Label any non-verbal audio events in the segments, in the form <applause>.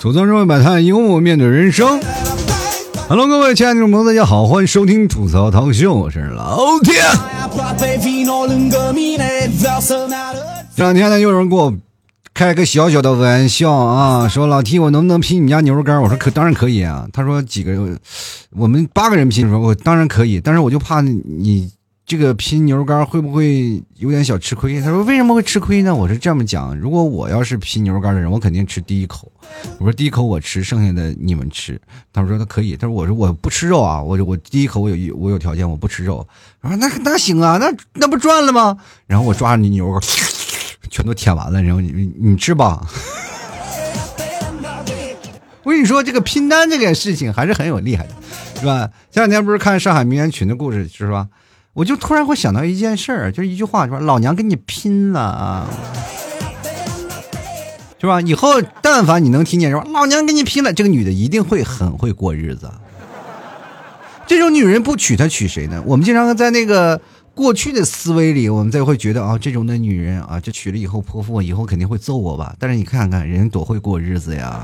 吐槽社会百态，幽默面对人生。Hello，各位亲爱的朋友大家好，欢迎收听吐槽涛秀，我是老铁。这两天呢，有人给我开个小小的玩笑啊，<laughs> 说老 T，我能不能拼你家牛肉干？我说可当然可以啊。他说几个，我们八个人拼，说我当然可以，但是我就怕你。这个拼牛肉干会不会有点小吃亏？他说为什么会吃亏呢？我是这么讲，如果我要是拼牛肉干的人，我肯定吃第一口。我说第一口我吃，剩下的你们吃。他说他可以。他说我说我不吃肉啊，我我第一口我有我有条件，我不吃肉。我说那那行啊，那那不赚了吗？然后我抓着你牛肉干，全都舔完了，然后你你吃吧。<laughs> 我跟你说，这个拼单这件事情还是很有厉害的，是吧？前两天不是看上海名媛群的故事，是吧？我就突然会想到一件事儿，就是一句话，说老娘跟你拼了啊，是吧？以后但凡你能听见说老娘跟你拼了，这个女的一定会很会过日子。这种女人不娶她娶谁呢？我们经常在那个过去的思维里，我们才会觉得啊，这种的女人啊，就娶了以后泼妇，以后肯定会揍我吧？但是你看看人多会过日子呀，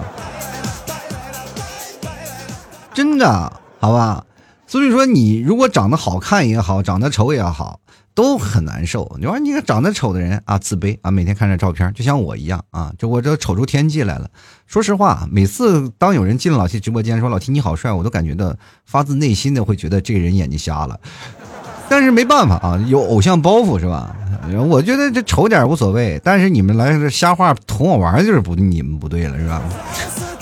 真的，好吧？所以说，你如果长得好看也好，长得丑也好，都很难受。你说，你看长得丑的人啊，自卑啊，每天看着照片，就像我一样啊，就我这丑出天际来了。说实话，每次当有人进老 T 直播间说老 T 你好帅，我都感觉到发自内心的会觉得这个人眼睛瞎了。但是没办法啊，有偶像包袱是吧？我觉得这丑点无所谓，但是你们来这瞎话捅我玩就是不你们不对了是吧？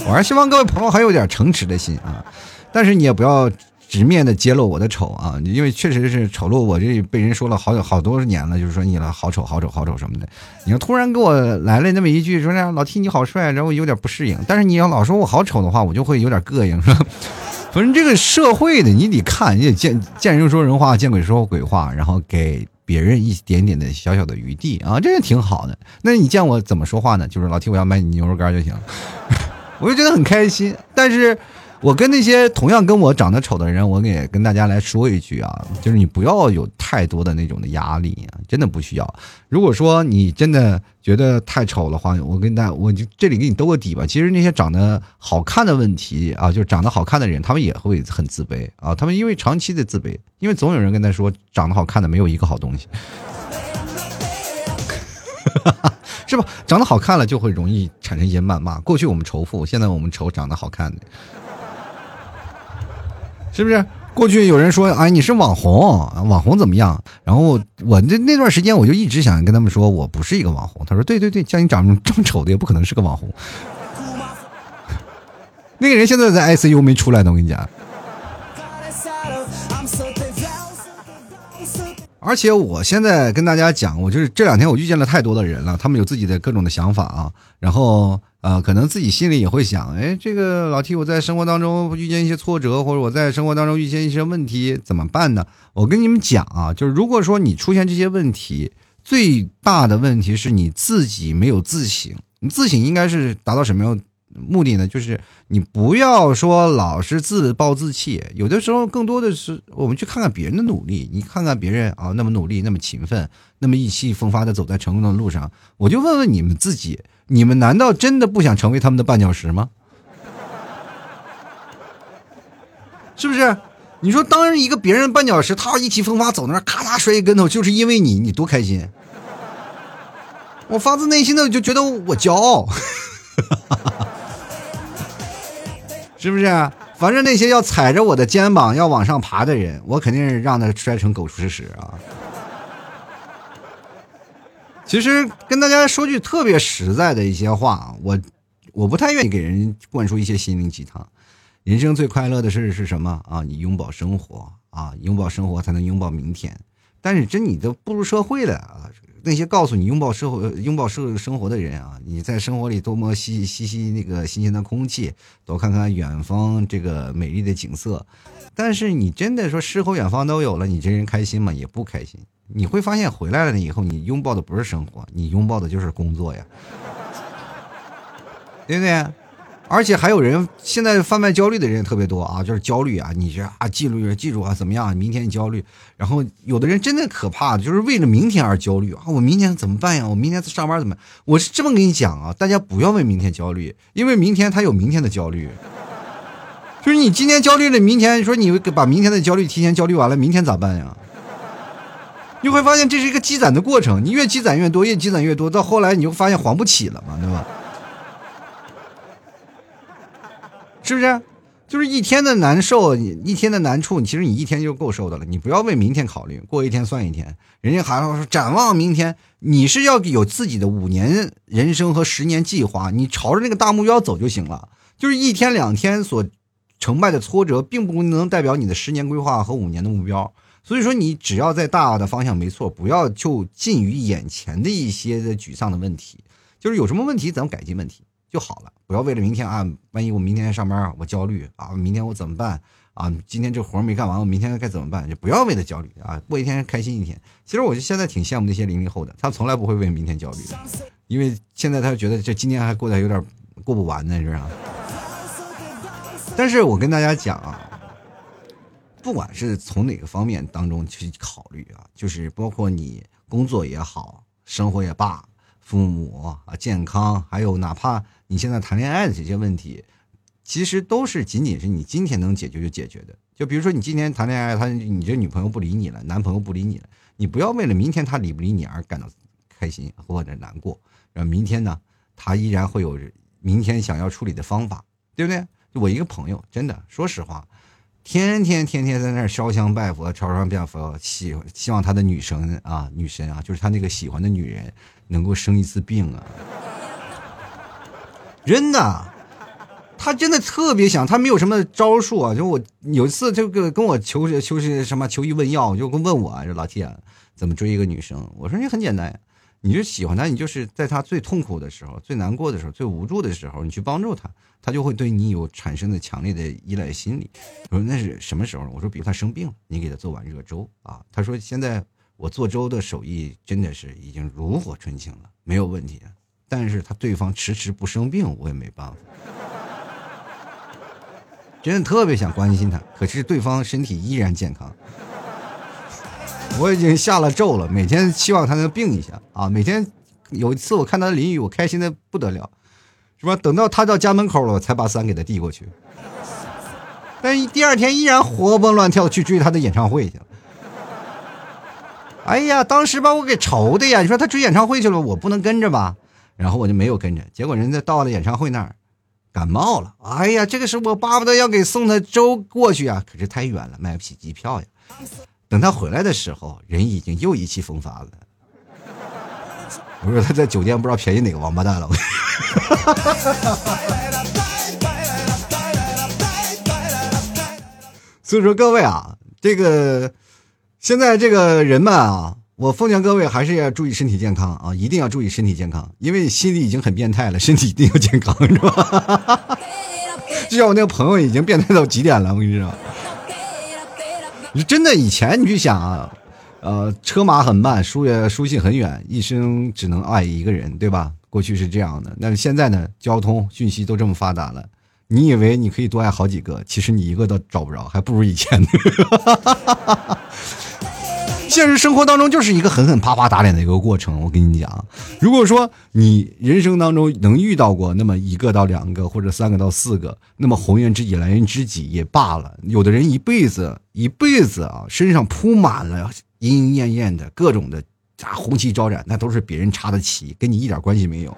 我还希望各位朋友还有点诚实的心啊，但是你也不要。直面的揭露我的丑啊，因为确实是丑陋，我这被人说了好久好多年了，就是说你了好丑好丑好丑什么的。你要突然给我来了那么一句说那老 T 你好帅，然后有点不适应。但是你要老说我好丑的话，我就会有点膈应，是吧？反正这个社会的你得看，你得见见人说人话，见鬼说鬼话，然后给别人一点点的小小的余地啊，这也挺好的。那你见我怎么说话呢？就是老提我要买你牛肉干就行，<laughs> 我就觉得很开心。但是。我跟那些同样跟我长得丑的人，我也跟大家来说一句啊，就是你不要有太多的那种的压力啊，真的不需要。如果说你真的觉得太丑的话，我跟大我就这里给你兜个底吧。其实那些长得好看的问题啊，就是长得好看的人，他们也会很自卑啊。他们因为长期的自卑，因为总有人跟他说，长得好看的没有一个好东西，<laughs> 是吧？长得好看了就会容易产生一些谩骂。过去我们仇富，现在我们仇长得好看的。是不是过去有人说哎你是网红网红怎么样？然后我那那段时间我就一直想跟他们说我不是一个网红。他说对对对，像你长这么丑的也不可能是个网红。<laughs> 那个人现在在 ICU 没出来呢，我跟你讲。而且我现在跟大家讲，我就是这两天我遇见了太多的人了，他们有自己的各种的想法啊，然后。呃，可能自己心里也会想，哎，这个老 T，我在生活当中遇见一些挫折，或者我在生活当中遇见一些问题，怎么办呢？我跟你们讲啊，就是如果说你出现这些问题，最大的问题是你自己没有自省。你自省应该是达到什么样目的呢？就是你不要说老是自暴自弃，有的时候更多的是我们去看看别人的努力，你看看别人啊，那么努力，那么勤奋，那么意气风发的走在成功的路上，我就问问你们自己。你们难道真的不想成为他们的绊脚石吗？<laughs> 是不是？你说，当一个别人绊脚石，他意气风发走那咔嚓摔一跟头，就是因为你，你多开心！我发自内心的就觉得我骄傲，<laughs> 是不是？啊反正那些要踩着我的肩膀要往上爬的人，我肯定是让他摔成狗吃屎啊！其实跟大家说句特别实在的一些话，我我不太愿意给人灌输一些心灵鸡汤。人生最快乐的事是什么啊？你拥抱生活啊，拥抱生活才能拥抱明天。但是真你都步入社会了啊，那些告诉你拥抱社会、拥抱社生活的人啊，你在生活里多么吸吸吸那个新鲜的空气，多看看远方这个美丽的景色。但是你真的说诗和远方都有了，你这人开心吗？也不开心。你会发现回来了以后，你拥抱的不是生活，你拥抱的就是工作呀，<laughs> 对不对？而且还有人现在贩卖焦虑的人也特别多啊，就是焦虑啊，你这啊记录记住啊怎么样？明天你焦虑，然后有的人真的可怕，就是为了明天而焦虑啊！我明天怎么办呀？我明天上班怎么？我是这么跟你讲啊，大家不要为明天焦虑，因为明天他有明天的焦虑。就是你今天焦虑了，明天说你把明天的焦虑提前焦虑完了，明天咋办呀？你会发现这是一个积攒的过程，你越积攒越多，越积攒越多，到后来你就发现还不起了嘛，对吧？是不是？就是一天的难受，一天的难处，其实你一天就够受的了。你不要为明天考虑，过一天算一天。人家还要说展望明天，你是要有自己的五年人生和十年计划，你朝着那个大目标走就行了。就是一天两天所。成败的挫折并不能代表你的十年规划和五年的目标，所以说你只要在大的方向没错，不要就近于眼前的一些的沮丧的问题，就是有什么问题咱们改进问题就好了，不要为了明天啊，万一我明天上班我焦虑啊，明天我怎么办啊？今天这活没干完，我明天该怎么办？就不要为了焦虑啊，过一天开心一天。其实我就现在挺羡慕那些零零后的，他从来不会为明天焦虑，因为现在他觉得这今天还过得有点过不完呢，是吧？但是我跟大家讲啊，不管是从哪个方面当中去考虑啊，就是包括你工作也好，生活也罢，父母啊健康，还有哪怕你现在谈恋爱的这些问题，其实都是仅仅是你今天能解决就解决的。就比如说你今天谈恋爱，他你这女朋友不理你了，男朋友不理你了，你不要为了明天他理不理你而感到开心或者难过，然后明天呢，他依然会有明天想要处理的方法，对不对？就我一个朋友，真的，说实话，天天天天在那儿烧香拜佛、朝上拜佛，希希望他的女神啊，女神啊，就是他那个喜欢的女人能够生一次病啊！真的，他真的特别想，他没有什么招数啊。就我有一次，这个跟我求求是什么求医问药，就问我说老铁怎么追一个女生？我说你很简单。你就喜欢她，你就是在她最痛苦的时候、最难过的时候、最无助的时候，你去帮助她，他就会对你有产生的强烈的依赖心理。我说那是什么时候？我说比如他生病了，你给他做碗热粥啊。他说现在我做粥的手艺真的是已经炉火纯青了，没有问题。但是他对方迟迟不生病，我也没办法。<laughs> 真的特别想关心他，可是对方身体依然健康。<laughs> 我已经下了咒了，每天希望他能病一下啊！每天有一次我看他淋雨，我开心的不得了，是吧？等到他到家门口了，我才把伞给他递过去。但第二天依然活蹦乱跳去追他的演唱会去了。哎呀，当时把我给愁的呀！你说他追演唱会去了，我不能跟着吧？然后我就没有跟着。结果人家到了演唱会那儿，感冒了。哎呀，这个时候我巴不得要给送他粥过去啊，可是太远了，买不起机票呀。等他回来的时候，人已经又意气风发了。我说他在酒店不知道便宜哪个王八蛋了。<laughs> 所以说各位啊，这个现在这个人们啊，我奉劝各位还是要注意身体健康啊，一定要注意身体健康，因为心里已经很变态了，身体一定要健康，是吧？<laughs> 就像我那个朋友已经变态到极点了，我跟你说。你真的以前你去想啊，呃，车马很慢，书也书信很远，一生只能爱一个人，对吧？过去是这样的，但是现在呢？交通讯息都这么发达了，你以为你可以多爱好几个，其实你一个都找不着，还不如以前呢。<laughs> 现实生活当中就是一个狠狠啪啪打脸的一个过程。我跟你讲，如果说你人生当中能遇到过那么一个到两个或者三个到四个，那么红颜知己蓝颜知己也罢了。有的人一辈子一辈子啊，身上铺满了莺莺燕燕的各种的啊红旗招展，那都是别人插的旗，跟你一点关系没有。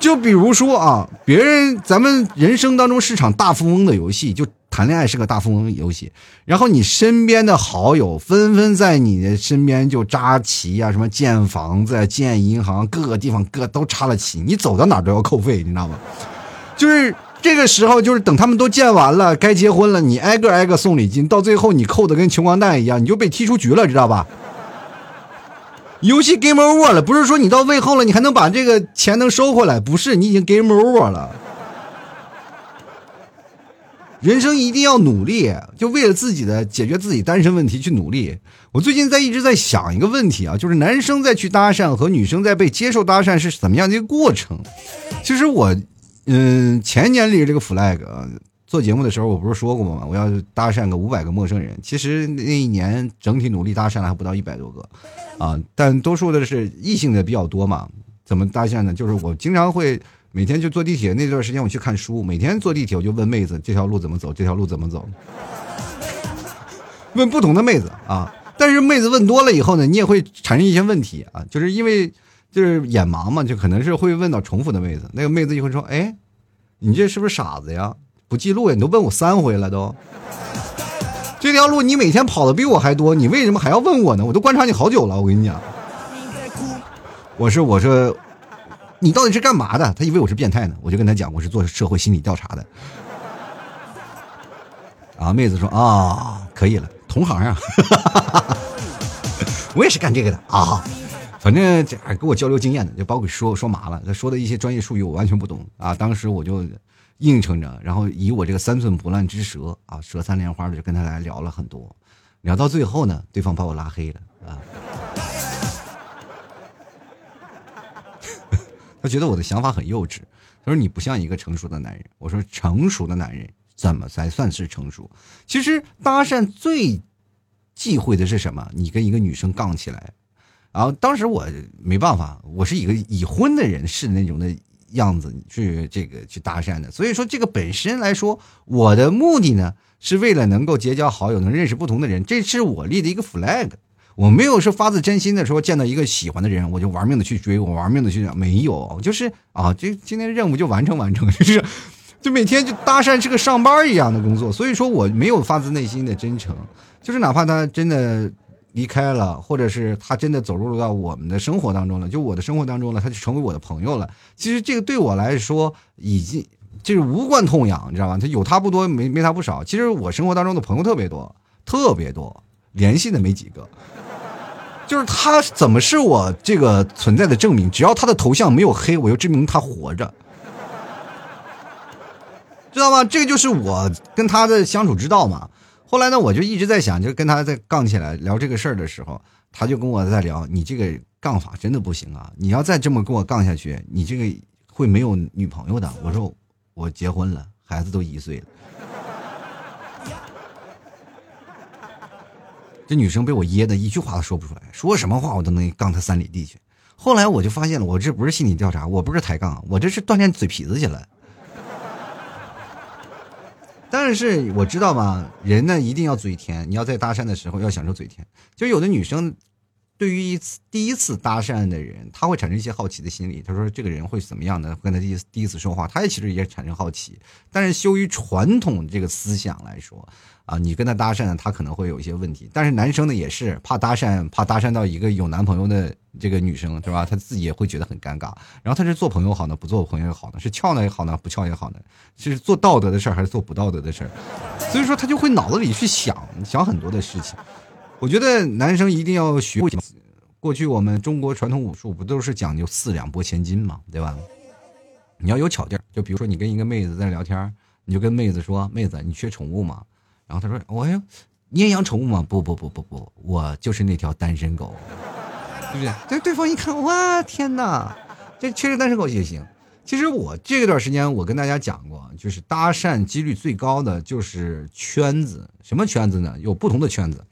就比如说啊，别人咱们人生当中是场大富翁的游戏，就。谈恋爱是个大富翁游戏，然后你身边的好友纷纷在你的身边就扎旗呀，什么建房子、建银行，各个地方各都插了旗，你走到哪都要扣费，你知道吗？就是这个时候，就是等他们都建完了，该结婚了，你挨个挨个送礼金，到最后你扣的跟穷光蛋一样，你就被踢出局了，知道吧？游戏 game over 了，不是说你到位后了，你还能把这个钱能收回来，不是，你已经 game over 了。人生一定要努力，就为了自己的解决自己单身问题去努力。我最近在一直在想一个问题啊，就是男生在去搭讪和女生在被接受搭讪是怎么样的一个过程。其实我嗯，前年立这个 flag，做节目的时候我不是说过吗？我要搭讪个五百个陌生人。其实那一年整体努力搭讪了还不到一百多个，啊，但多数的是异性的比较多嘛。怎么搭讪呢？就是我经常会每天就坐地铁那段时间我去看书，每天坐地铁我就问妹子这条路怎么走，这条路怎么走，<laughs> 问不同的妹子啊。但是妹子问多了以后呢，你也会产生一些问题啊，就是因为。就是眼盲嘛，就可能是会问到重复的妹子，那个妹子就会说：“哎，你这是不是傻子呀？不记录呀？你都问我三回了都，这条路你每天跑的比我还多，你为什么还要问我呢？我都观察你好久了，我跟你讲，我是我说，你到底是干嘛的？他以为我是变态呢，我就跟他讲，我是做社会心理调查的。啊，妹子说啊，可以了，同行啊，<laughs> 我也是干这个的啊。”反正这还跟我交流经验的，就把我给说说麻了。他说的一些专业术语我完全不懂啊。当时我就应承着，然后以我这个三寸不烂之舌啊，舌三莲花的就跟他来聊了很多。聊到最后呢，对方把我拉黑了啊。他觉得我的想法很幼稚，他说你不像一个成熟的男人。我说成熟的男人怎么才算是成熟？其实搭讪最忌讳的是什么？你跟一个女生杠起来。然后当时我没办法，我是一个已婚的人士那种的样子去这个去搭讪的，所以说这个本身来说，我的目的呢是为了能够结交好友，能认识不同的人，这是我立的一个 flag。我没有说发自真心的说见到一个喜欢的人我就玩命的去追，我玩命的去没有，就是啊，这今天任务就完成完成，<laughs> 就是，就每天就搭讪是个上班一样的工作，所以说我没有发自内心的真诚，就是哪怕他真的。离开了，或者是他真的走入到我们的生活当中了，就我的生活当中了，他就成为我的朋友了。其实这个对我来说已经就是无关痛痒，你知道吧？他有他不多，没没他不少。其实我生活当中的朋友特别多，特别多，联系的没几个。就是他怎么是我这个存在的证明？只要他的头像没有黑，我就证明他活着，知道吗？这个就是我跟他的相处之道嘛。后来呢，我就一直在想，就跟他在杠起来聊这个事儿的时候，他就跟我在聊，你这个杠法真的不行啊！你要再这么跟我杠下去，你这个会没有女朋友的。我说我结婚了，孩子都一岁了。这女生被我噎的一句话都说不出来，说什么话我都能杠她三里地去。后来我就发现了，我这不是心理调查，我不是抬杠，我这是锻炼嘴皮子去了。但是我知道嘛，人呢一定要嘴甜。你要在搭讪的时候要享受嘴甜。就有的女生，对于一次第一次搭讪的人，她会产生一些好奇的心理。她说这个人会怎么样呢？跟他第一第一次说话，她也其实也产生好奇。但是羞于传统这个思想来说。啊，你跟他搭讪，他可能会有一些问题。但是男生呢，也是怕搭讪，怕搭讪到一个有男朋友的这个女生，是吧？他自己也会觉得很尴尬。然后他是做朋友好呢，不做朋友好呢？是撬呢也好呢，不撬也好呢？是做道德的事儿还是做不道德的事儿？所以说他就会脑子里去想想很多的事情。我觉得男生一定要学会。过去我们中国传统武术不都是讲究四两拨千斤嘛，对吧？你要有巧劲儿。就比如说你跟一个妹子在聊天，你就跟妹子说：“妹子，你缺宠物吗？”然后他说：“我呀，你也养宠物吗？不不不不不，我就是那条单身狗，对不对？”对，对方一看，哇，天哪，这确实单身狗也行。其实我这段时间我跟大家讲过，就是搭讪几率最高的就是圈子，什么圈子呢？有不同的圈子，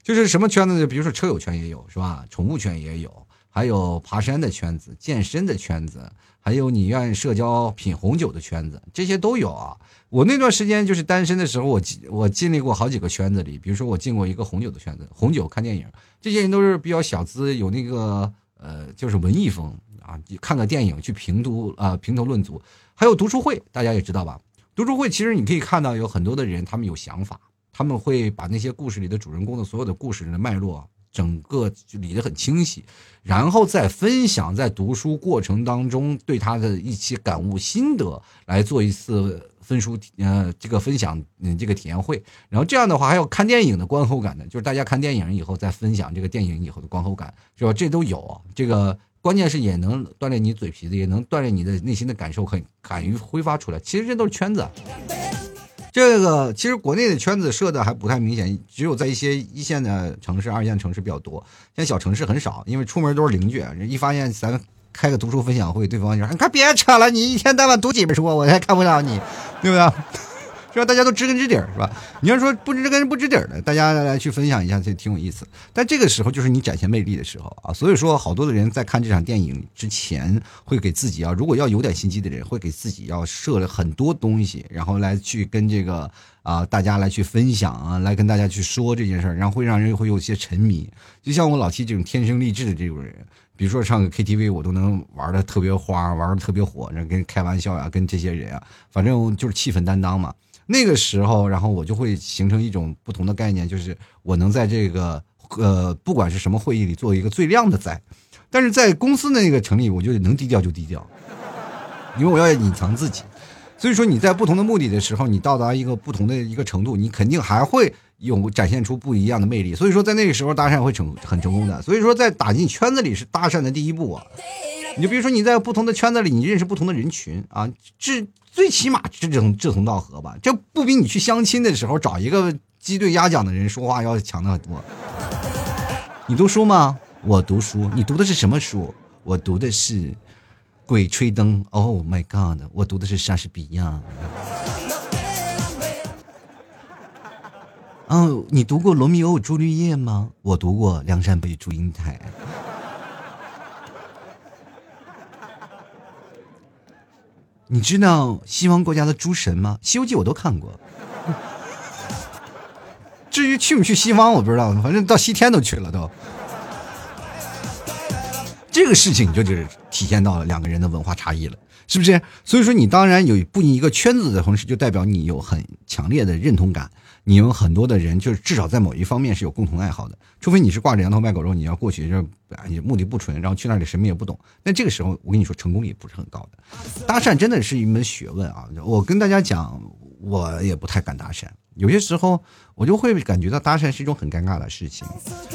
就是什么圈子呢？比如说车友圈也有，是吧？宠物圈也有，还有爬山的圈子、健身的圈子，还有你愿意社交、品红酒的圈子，这些都有啊。我那段时间就是单身的时候，我我经历过好几个圈子里，比如说我进过一个红酒的圈子，红酒看电影，这些人都是比较小资，有那个呃，就是文艺风啊，看个电影去评读啊，评头论足，还有读书会，大家也知道吧？读书会其实你可以看到有很多的人，他们有想法，他们会把那些故事里的主人公的所有的故事的脉络，整个就理得很清晰，然后再分享在读书过程当中对他的一些感悟心得来做一次。分书呃，这个分享嗯，这个体验会，然后这样的话还有看电影的观后感的，就是大家看电影以后再分享这个电影以后的观后感，是吧？这都有，这个关键是也能锻炼你嘴皮子，也能锻炼你的内心的感受，很敢于挥发出来。其实这都是圈子，这个其实国内的圈子设的还不太明显，只有在一些一线的城市、二线城市比较多，像小城市很少，因为出门都是邻居，一发现咱开个读书分享会，对方就说：“你快别扯了，你一天到晚读几本书，我才看不了你，对不对？”是吧？大家都知根知底儿，是吧？你要说不知根不知底儿的，大家来去分享一下，这挺有意思。但这个时候就是你展现魅力的时候啊。所以说，好多的人在看这场电影之前，会给自己啊，如果要有点心机的人，会给自己要设了很多东西，然后来去跟这个啊大家来去分享啊，来跟大家去说这件事儿，然后会让人会有些沉迷。就像我老七这种天生丽质的这种人，比如说唱个 KTV，我都能玩的特别花，玩的特别火，然后跟开玩笑呀，跟这些人啊，反正就是气氛担当嘛。那个时候，然后我就会形成一种不同的概念，就是我能在这个呃，不管是什么会议里做一个最靓的仔，但是在公司那个成立，我就能低调就低调，<laughs> 因为我要隐藏自己。所以说你在不同的目的的时候，你到达一个不同的一个程度，你肯定还会有展现出不一样的魅力。所以说在那个时候搭讪会成很成功的。所以说在打进圈子里是搭讪的第一步啊。你就比如说你在不同的圈子里，你认识不同的人群啊，这。最起码志同志同道合吧，这不比你去相亲的时候找一个鸡对鸭讲的人说话要强的很多。你读书吗？我读书。你读的是什么书？我读的是《鬼吹灯》。Oh my god！我读的是莎士比亚。嗯，你读过《罗密欧与朱丽叶》吗？我读过《梁山伯与祝英台》。你知道西方国家的诸神吗？《西游记》我都看过。<laughs> 至于去不去西方，我不知道，反正到西天都去了都。这个事情就是体现到了两个人的文化差异了，是不是？所以说，你当然有不一个圈子的同时，就代表你有很强烈的认同感。你有很多的人，就是至少在某一方面是有共同爱好的，除非你是挂着羊头卖狗肉，你要过去就你目的不纯，然后去那里什么也不懂。那这个时候，我跟你说，成功率不是很高的。搭讪真的是一门学问啊！我跟大家讲，我也不太敢搭讪，有些时候我就会感觉到搭讪是一种很尴尬的事情。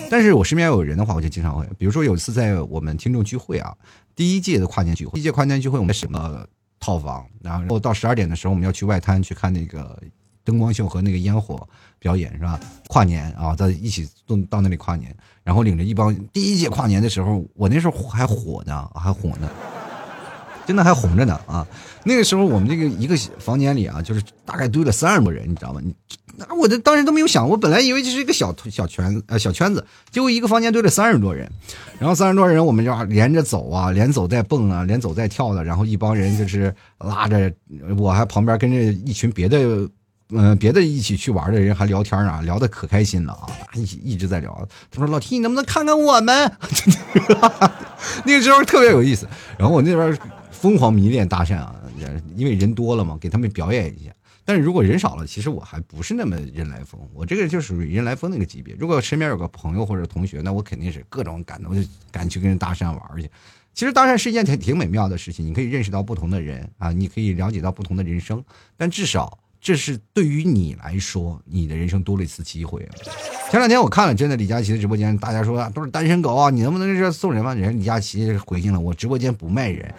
但是我身边有人的话，我就经常会，比如说有一次在我们听众聚会啊，第一届的跨年聚会，第一届跨年聚会我们什么套房，然后到十二点的时候，我们要去外滩去看那个。灯光秀和那个烟火表演是吧？跨年啊，在一起到到那里跨年，然后领着一帮第一届跨年的时候，我那时候还火呢，还火呢，真的还红着呢啊！那个时候我们这个一个房间里啊，就是大概堆了三十多人，你知道吗？你那我这当时都没有想，我本来以为就是一个小小圈子呃小圈子，结果一个房间堆了三十多人，然后三十多人我们就连着走啊，连走带蹦啊，连走带跳的，然后一帮人就是拉着我还旁边跟着一群别的。嗯，别的一起去玩的人还聊天呢，聊的可开心了啊！一起一直在聊。他说：“老 T，你能不能看看我们？” <laughs> 那个时候特别有意思。然后我那边疯狂迷恋搭讪啊，因为人多了嘛，给他们表演一下。但是如果人少了，其实我还不是那么人来疯。我这个就属于人来疯那个级别。如果身边有个朋友或者同学，那我肯定是各种赶，我就赶去跟人搭讪玩去。其实搭讪是一件挺挺美妙的事情，你可以认识到不同的人啊，你可以了解到不同的人生，但至少。这是对于你来说，你的人生多了一次机会。前两天我看了，真的李佳琦的直播间，大家说都是单身狗啊，你能不能是送人吗？人李佳琦回应了，我直播间不卖人。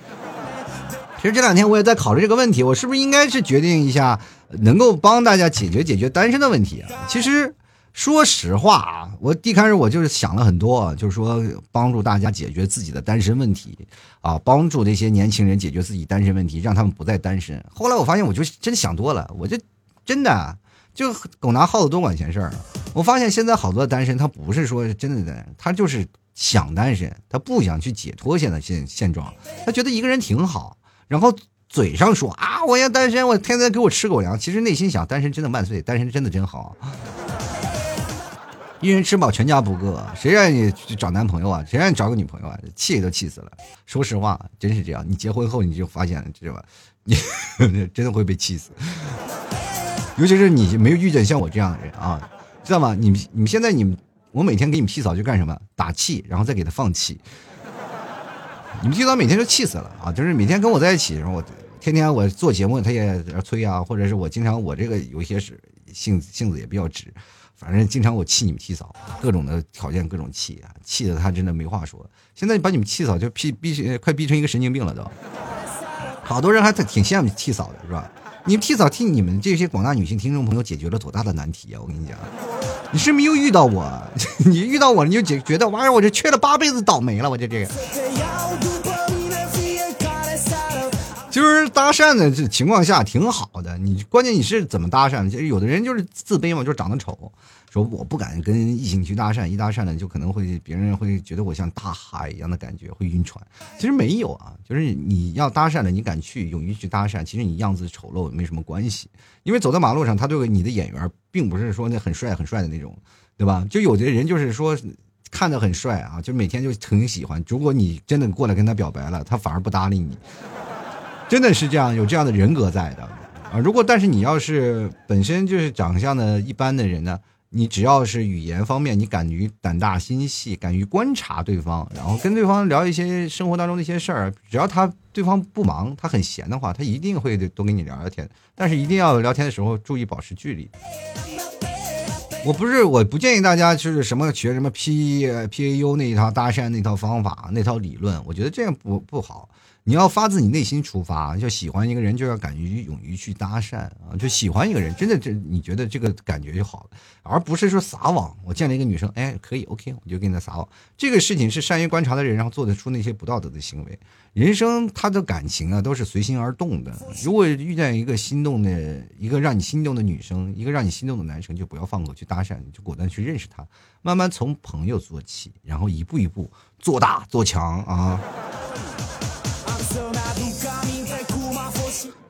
其实这两天我也在考虑这个问题，我是不是应该是决定一下，能够帮大家解决解决单身的问题啊？其实。说实话啊，我一开始我就是想了很多，就是说帮助大家解决自己的单身问题啊，帮助这些年轻人解决自己单身问题，让他们不再单身。后来我发现，我就真想多了，我就真的就狗拿耗子多管闲事儿。我发现现在好多单身，他不是说真的单身，他就是想单身，他不想去解脱现在现现状，他觉得一个人挺好，然后嘴上说啊我要单身，我天天给我吃狗粮，其实内心想单身真的万岁，单身真的真好。一人吃饱全家不饿，谁愿意去找男朋友啊？谁愿意找个女朋友啊？气都气死了。说实话，真是这样。你结婚后你就发现，知道吧？你 <laughs> 真的会被气死。尤其是你没有遇见像我这样的人啊，知道吗？你们你们现在你们，我每天给你们替嫂就干什么？打气，然后再给他放气。你们替嫂每天都气死了啊！就是每天跟我在一起的时候，我天天我做节目，他也催啊，或者是我经常我这个有些是性性子也比较直。反正经常我气你们替嫂，各种的条件各种气啊，气的他真的没话说。现在把你们替嫂就逼逼快逼成一个神经病了都。好多人还挺羡慕替嫂的是吧？你们替嫂替你们这些广大女性听众朋友解决了多大的难题啊！我跟你讲，你是没有遇到我，<laughs> 你遇到我你就觉觉得，哇呀，我这缺了八辈子倒霉了，我就这个。就是搭讪的这情况下挺好的，你关键你是怎么搭讪？其实有的人就是自卑嘛，就是长得丑，说我不敢跟异性去搭讪，一搭讪呢就可能会别人会觉得我像大海一样的感觉，会晕船。其实没有啊，就是你要搭讪。的，你敢去，勇于去搭讪，其实你样子丑陋没什么关系，因为走在马路上，他对你的眼缘并不是说那很帅很帅的那种，对吧？就有的人就是说看着很帅啊，就每天就很喜欢，如果你真的过来跟他表白了，他反而不搭理你。真的是这样，有这样的人格在的啊！如果但是你要是本身就是长相的一般的人呢，你只要是语言方面你敢于胆大心细，敢于观察对方，然后跟对方聊一些生活当中的一些事儿，只要他对方不忙，他很闲的话，他一定会多跟你聊聊天。但是一定要聊天的时候注意保持距离。我不是我不建议大家就是什么学什么 P P A U 那一套搭讪那套方法那套理论，我觉得这样不不好。你要发自你内心出发，就喜欢一个人就要敢于勇于去搭讪啊！就喜欢一个人，真的这你觉得这个感觉就好了，而不是说撒网。我见了一个女生，哎，可以，OK，我就跟她撒网。这个事情是善于观察的人，然后做得出那些不道德的行为。人生他的感情啊，都是随心而动的。如果遇见一个心动的、一个让你心动的女生，一个让你心动的男生，就不要放过去搭讪，就果断去认识他，慢慢从朋友做起，然后一步一步做大做强啊！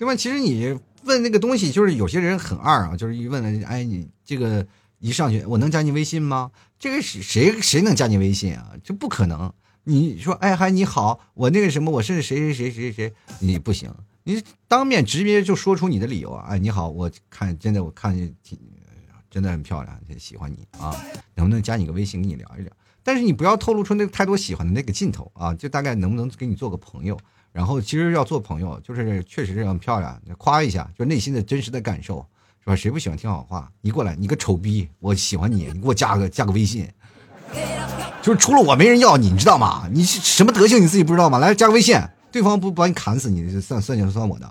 对吧？其实你问那个东西，就是有些人很二啊，就是一问了，哎，你这个一上去，我能加你微信吗？这个谁谁谁能加你微信啊？这不可能。你说，哎嗨，你好，我那个什么，我是谁谁谁谁谁，你不行，你当面直接就说出你的理由啊！哎，你好，我看真的，我看挺真的很漂亮，喜欢你啊，能不能加你个微信，跟你聊一聊？但是你不要透露出那个太多喜欢的那个劲头啊，就大概能不能跟你做个朋友？然后其实要做朋友，就是确实这样漂亮，夸一下，就内心的真实的感受，是吧？谁不喜欢听好话？你过来，你个丑逼，我喜欢你，你给我加个加个微信，<laughs> 就是除了我没人要你，你知道吗？你什么德行你自己不知道吗？来加个微信，对方不把你砍死，你算算就算我的，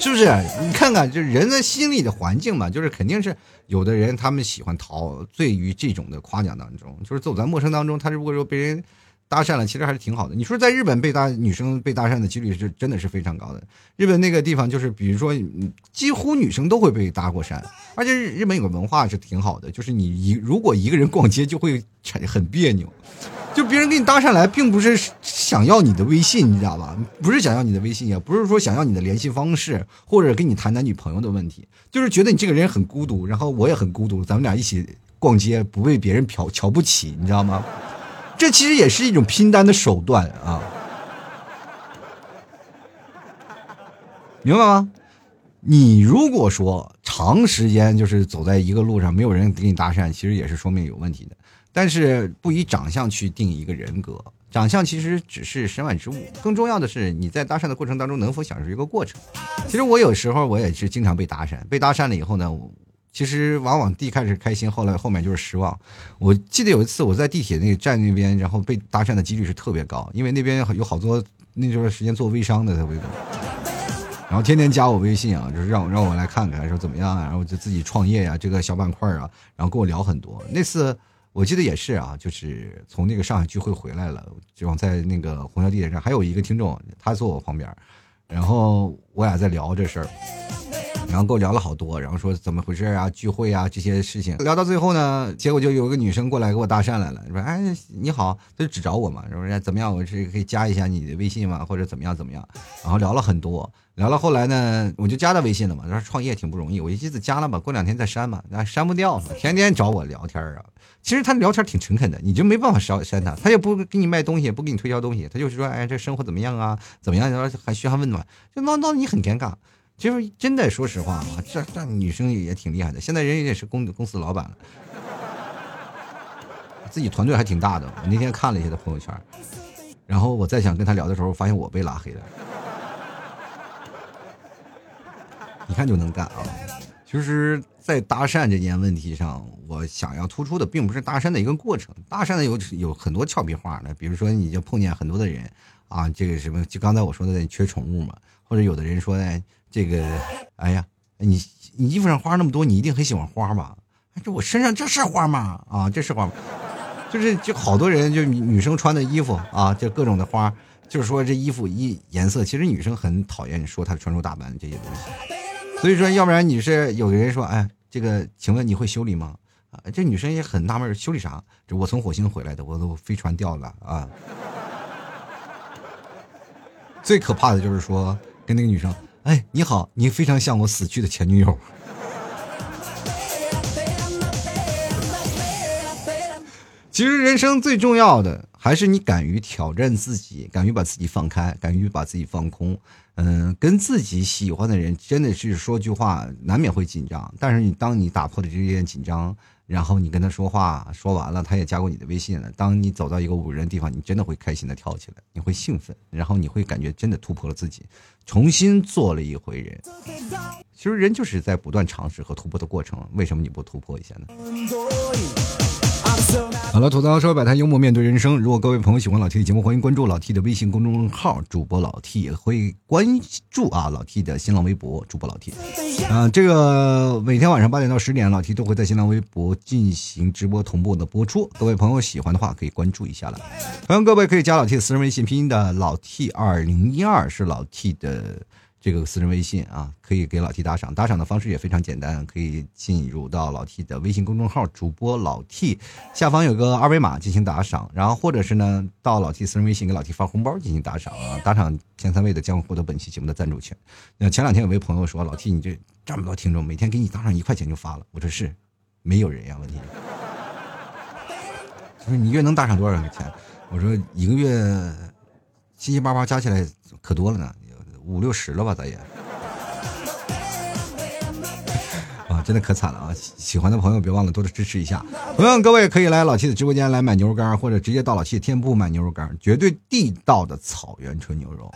是不是？你看看，就是人的心理的环境嘛，就是肯定是有的人他们喜欢陶醉于这种的夸奖当中，就是走在陌生当中，他如果说被人。搭讪了，其实还是挺好的。你说在日本被搭女生被搭讪的几率是真的是非常高的。日本那个地方就是，比如说，几乎女生都会被搭过讪，而且日本有个文化是挺好的，就是你一如果一个人逛街就会很别扭，就别人给你搭讪来，并不是想要你的微信，你知道吧？不是想要你的微信，也不是说想要你的联系方式，或者跟你谈男女朋友的问题，就是觉得你这个人很孤独，然后我也很孤独，咱们俩一起逛街，不被别人瞧瞧不起，你知道吗？这其实也是一种拼单的手段啊，明白吗？你如果说长时间就是走在一个路上，没有人给你搭讪，其实也是说明有问题的。但是不以长相去定一个人格，长相其实只是身外之物，更重要的是你在搭讪的过程当中能否享受一个过程。其实我有时候我也是经常被搭讪，被搭讪了以后呢。其实往往第一开始开心，后来后面就是失望。我记得有一次我在地铁那个站那边，然后被搭讪的几率是特别高，因为那边有好多那段时间做微商的特别多，然后天天加我微信啊，就是让我让我来看看说怎么样啊，然后就自己创业呀这个小板块啊，然后跟我聊很多。那次我记得也是啊，就是从那个上海聚会回来了，就在那个虹桥地铁站，还有一个听众他坐我旁边，然后我俩在聊这事儿。然后跟我聊了好多，然后说怎么回事啊，聚会啊这些事情，聊到最后呢，结果就有个女生过来给我搭讪来了，说哎你好，他就只找我嘛，说怎么样，我是可以加一下你的微信吗？或者怎么样怎么样？然后聊了很多，聊了后来呢，我就加他微信了嘛。他说创业挺不容易，我一次加了吧，过两天再删嘛，那删不掉，天天找我聊天啊。其实他聊天挺诚恳的，你就没办法删删他，他也不给你卖东西，也不给你推销东西，他就是说哎这生活怎么样啊？怎么样？然后还嘘寒问暖，就闹闹得你很尴尬。其实真的，说实话啊，这这女生也挺厉害的。现在人也是公公司老板了，自己团队还挺大的。我那天看了一下他朋友圈，然后我再想跟他聊的时候，发现我被拉黑了。你看就能干啊！其实，在搭讪这件问题上，我想要突出的并不是搭讪的一个过程，搭讪的有有很多俏皮话的，比如说你就碰见很多的人啊，这个什么，就刚才我说的缺宠物嘛，或者有的人说呢。这个，哎呀，你你衣服上花那么多，你一定很喜欢花吧？这我身上这是花吗？啊，这是花吗？就是就好多人，就女生穿的衣服啊，就各种的花，就是说这衣服一颜色，其实女生很讨厌说她穿着打扮这些东西。所以说，要不然你是有的人说，哎，这个，请问你会修理吗？啊，这女生也很纳闷，修理啥？这我从火星回来的，我都飞船掉了啊。最可怕的就是说，跟那个女生，哎，你好，你非常像我死去的前女友。其实人生最重要的还是你敢于挑战自己，敢于把自己放开，敢于把自己放空。嗯，跟自己喜欢的人真的是说句话，难免会紧张。但是你当你打破了这件紧张，然后你跟他说话，说完了，他也加过你的微信了。当你走到一个无人的地方，你真的会开心的跳起来，你会兴奋，然后你会感觉真的突破了自己，重新做了一回人。其实人就是在不断尝试和突破的过程，为什么你不突破一下呢？好了，吐槽社会百态，幽默面对人生。如果各位朋友喜欢老 T 的节目，欢迎关注老 T 的微信公众号，主播老 T 也会关注啊老 T 的新浪微博，主播老 T。啊，这个每天晚上八点到十点，老 T 都会在新浪微博进行直播同步的播出。各位朋友喜欢的话，可以关注一下了。欢迎各位可以加老 T 的私人微信，拼音的老 T 二零一二是老 T 的。这个私人微信啊，可以给老 T 打赏，打赏的方式也非常简单，可以进入到老 T 的微信公众号主播老 T，下方有个二维码进行打赏，然后或者是呢到老 T 私人微信给老 T 发红包进行打赏啊，打赏前三位的将获得本期节目的赞助权。那前两天有位朋友说，老 T 你这这么多听众，每天给你打赏一块钱就发了，我说是，没有人呀，问题。他说你月能打赏多少钱？我说一个月七七八八加起来可多了呢。五六十了吧，咱也 <laughs> 啊，真的可惨了啊！喜欢的朋友别忘了多多支持一下。同样，各位可以来老七的直播间来买牛肉干，或者直接到老七的店铺买牛肉干，绝对地道的草原纯牛肉，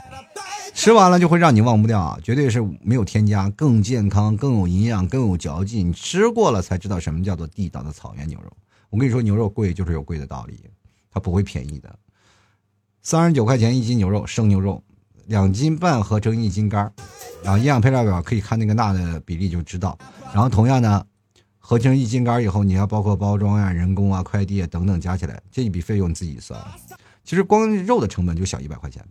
吃完了就会让你忘不掉啊！绝对是没有添加，更健康、更有营养、更有嚼劲。你吃过了才知道什么叫做地道的草原牛肉。我跟你说，牛肉贵就是有贵的道理，它不会便宜的。三十九块钱一斤牛肉，生牛肉。两斤半合成一斤干然后营养配料表可以看那个钠的比例就知道。然后同样呢，合成一斤干以后，你要包括包装呀、人工啊、快递啊等等加起来，这一笔费用你自己算。其实光肉的成本就小一百块钱，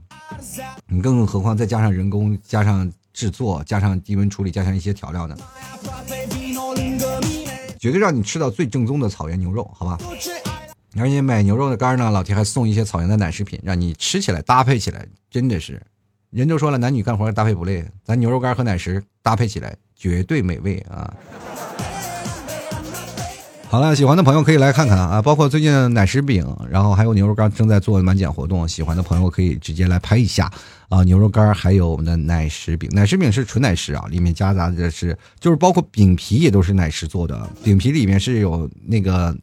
你更何况再加上人工、加上制作、加上低温处理、加上一些调料呢？绝对让你吃到最正宗的草原牛肉，好吧？而且买牛肉的干呢，老铁还送一些草原的奶食品，让你吃起来搭配起来，真的是。人都说了，男女干活搭配不累，咱牛肉干和奶食搭配起来绝对美味啊！<laughs> 好了，喜欢的朋友可以来看看啊，包括最近奶食饼，然后还有牛肉干正在做满减活动，喜欢的朋友可以直接来拍一下啊！牛肉干还有我们的奶食饼，奶食饼是纯奶食啊，里面夹杂的是就是包括饼皮也都是奶食做的，饼皮里面是有那个。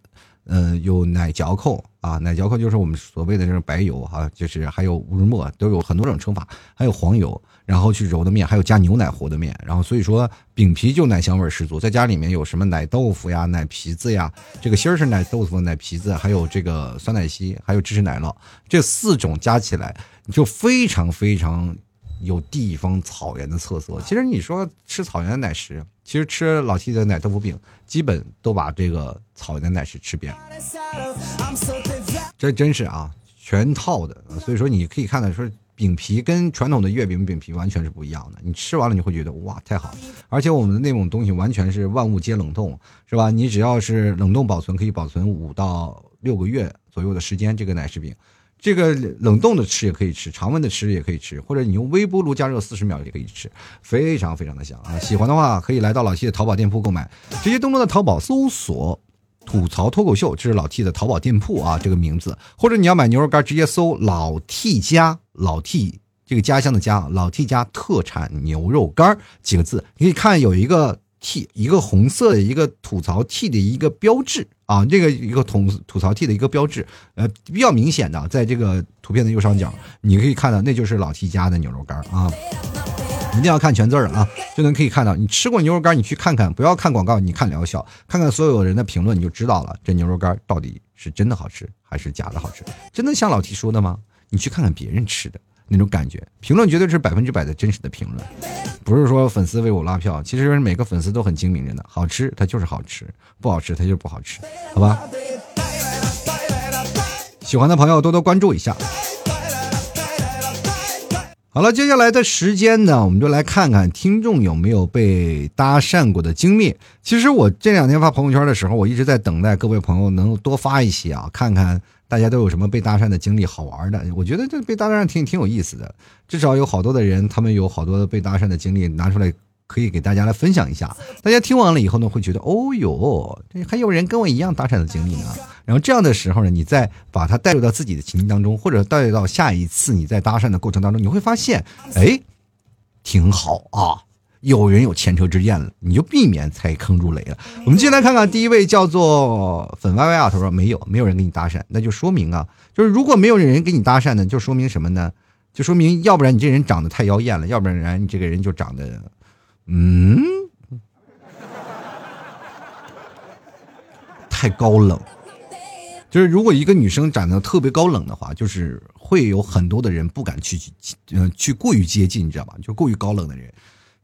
嗯，有奶嚼扣啊，奶嚼扣就是我们所谓的这种白油哈，就是还有乌木都有很多种称法，还有黄油，然后去揉的面，还有加牛奶和的面，然后所以说饼皮就奶香味十足，在家里面有什么奶豆腐呀、奶皮子呀，这个芯儿是奶豆腐、奶皮子，还有这个酸奶昔，还有芝士奶酪，这四种加起来就非常非常。有地方草原的特色。其实你说吃草原的奶食，其实吃老七的奶豆腐饼，基本都把这个草原的奶食吃遍。这真是啊，全套的。所以说你可以看到，说饼皮跟传统的月饼饼皮完全是不一样的。你吃完了你会觉得哇，太好。而且我们的那种东西完全是万物皆冷冻，是吧？你只要是冷冻保存，可以保存五到六个月左右的时间。这个奶食饼。这个冷冻的吃也可以吃，常温的吃也可以吃，或者你用微波炉加热四十秒也可以吃，非常非常的香啊！喜欢的话可以来到老 T 的淘宝店铺购买，直接登录到淘宝搜索“吐槽脱口秀”，这是老 T 的淘宝店铺啊，这个名字。或者你要买牛肉干，直接搜“老 T 家老 T 这个家乡的家老 T 家特产牛肉干”几个字，你可以看有一个 T 一个红色的一个吐槽 T 的一个标志。啊，这个一个吐吐槽 T 的一个标志，呃，比较明显的，在这个图片的右上角，你可以看到，那就是老 T 家的牛肉干啊，一定要看全字儿啊，就能可以看到，你吃过牛肉干，你去看看，不要看广告，你看疗效，看看所有人的评论，你就知道了，这牛肉干到底是真的好吃还是假的好吃，真的像老 T 说的吗？你去看看别人吃的。那种感觉，评论绝对是百分之百的真实的评论，不是说粉丝为我拉票。其实每个粉丝都很精明着呢，好吃它就是好吃，不好吃它就是不好吃，好吧？喜欢的朋友多多关注一下。好了，接下来的时间呢，我们就来看看听众有没有被搭讪过的经历。其实我这两天发朋友圈的时候，我一直在等待各位朋友能多发一些啊，看看大家都有什么被搭讪的经历，好玩的。我觉得这被搭讪挺挺有意思的，至少有好多的人，他们有好多的被搭讪的经历拿出来。可以给大家来分享一下，大家听完了以后呢，会觉得哦哟，这还有人跟我一样搭讪的经历呢。然后这样的时候呢，你再把它带入到自己的情境当中，或者带入到下一次你在搭讪的过程当中，你会发现，哎，挺好啊，有人有前车之鉴了，你就避免踩坑入雷了。我们进来看看第一位叫做粉歪歪啊，他说没有，没有人跟你搭讪，那就说明啊，就是如果没有人跟你搭讪呢，就说明什么呢？就说明要不然你这人长得太妖艳了，要不然你这个人就长得。嗯，<laughs> 太高冷，就是如果一个女生长得特别高冷的话，就是会有很多的人不敢去，嗯，去过于接近，你知道吧？就过于高冷的人。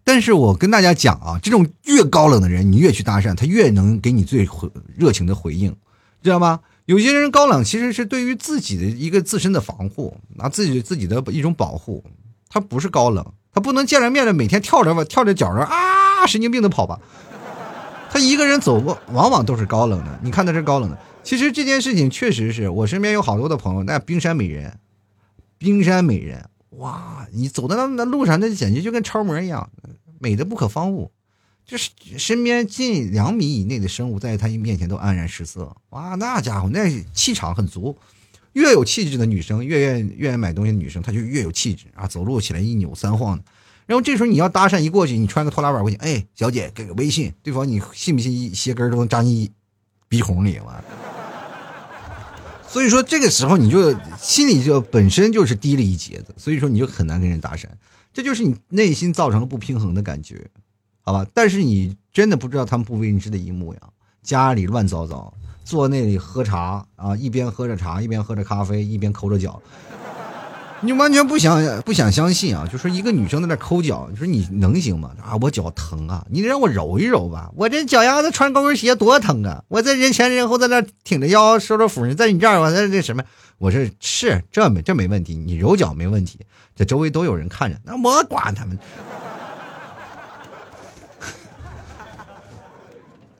但是我跟大家讲啊，这种越高冷的人，你越去搭讪，他越能给你最回热情的回应，知道吗？有些人高冷其实是对于自己的一个自身的防护，拿自己自己的一种保护，他不是高冷。他不能见着面的每天跳着吧，跳着脚着啊，神经病的跑吧。他一个人走过，往往都是高冷的。你看他是高冷的。其实这件事情确实是我身边有好多的朋友，那冰山美人，冰山美人，哇，你走在那那路上，那简直就跟超模一样，美的不可方物。就是身边近两米以内的生物，在他面前都黯然失色。哇，那家伙那气场很足。越有气质的女生，越愿愿意买东西的女生，她就越有气质啊，走路起来一扭三晃的。然后这时候你要搭讪一过去，你穿个拖拉板过去，哎，小姐给个微信，对方你信不信一鞋跟都能扎你鼻孔里了？所以说这个时候你就心里就本身就是低了一截子，所以说你就很难跟人搭讪，这就是你内心造成了不平衡的感觉，好吧？但是你真的不知道他们不为人知的一幕呀，家里乱糟糟。坐那里喝茶啊，一边喝着茶，一边喝着咖啡，一边抠着脚，你完全不想不想相信啊！就说一个女生在那抠脚，你说你能行吗？啊，我脚疼啊，你让我揉一揉吧，我这脚丫子穿高跟鞋多疼啊！我在人前人后在那挺着腰收着腹，在你这儿我在这什么？我说是这没这没问题，你揉脚没问题，这周围都有人看着，那我管他们。<laughs>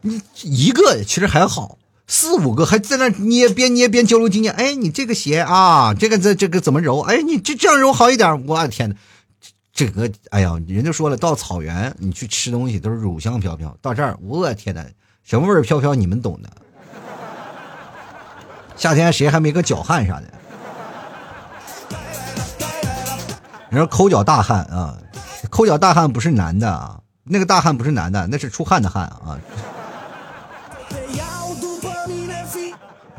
你一个其实还好。四五个还在那捏，边捏边交流经验。哎，你这个鞋啊，这个这这个怎么揉？哎，你这这样揉好一点。我的天哪，这个哎呀，人家说了，到草原你去吃东西都是乳香飘飘，到这儿我天哪，什么味儿飘飘？你们懂的。夏天谁还没个脚汗啥的？你说抠脚大汉啊，抠脚大汉不是男的啊，那个大汉不是男的，那是出汗的汗啊。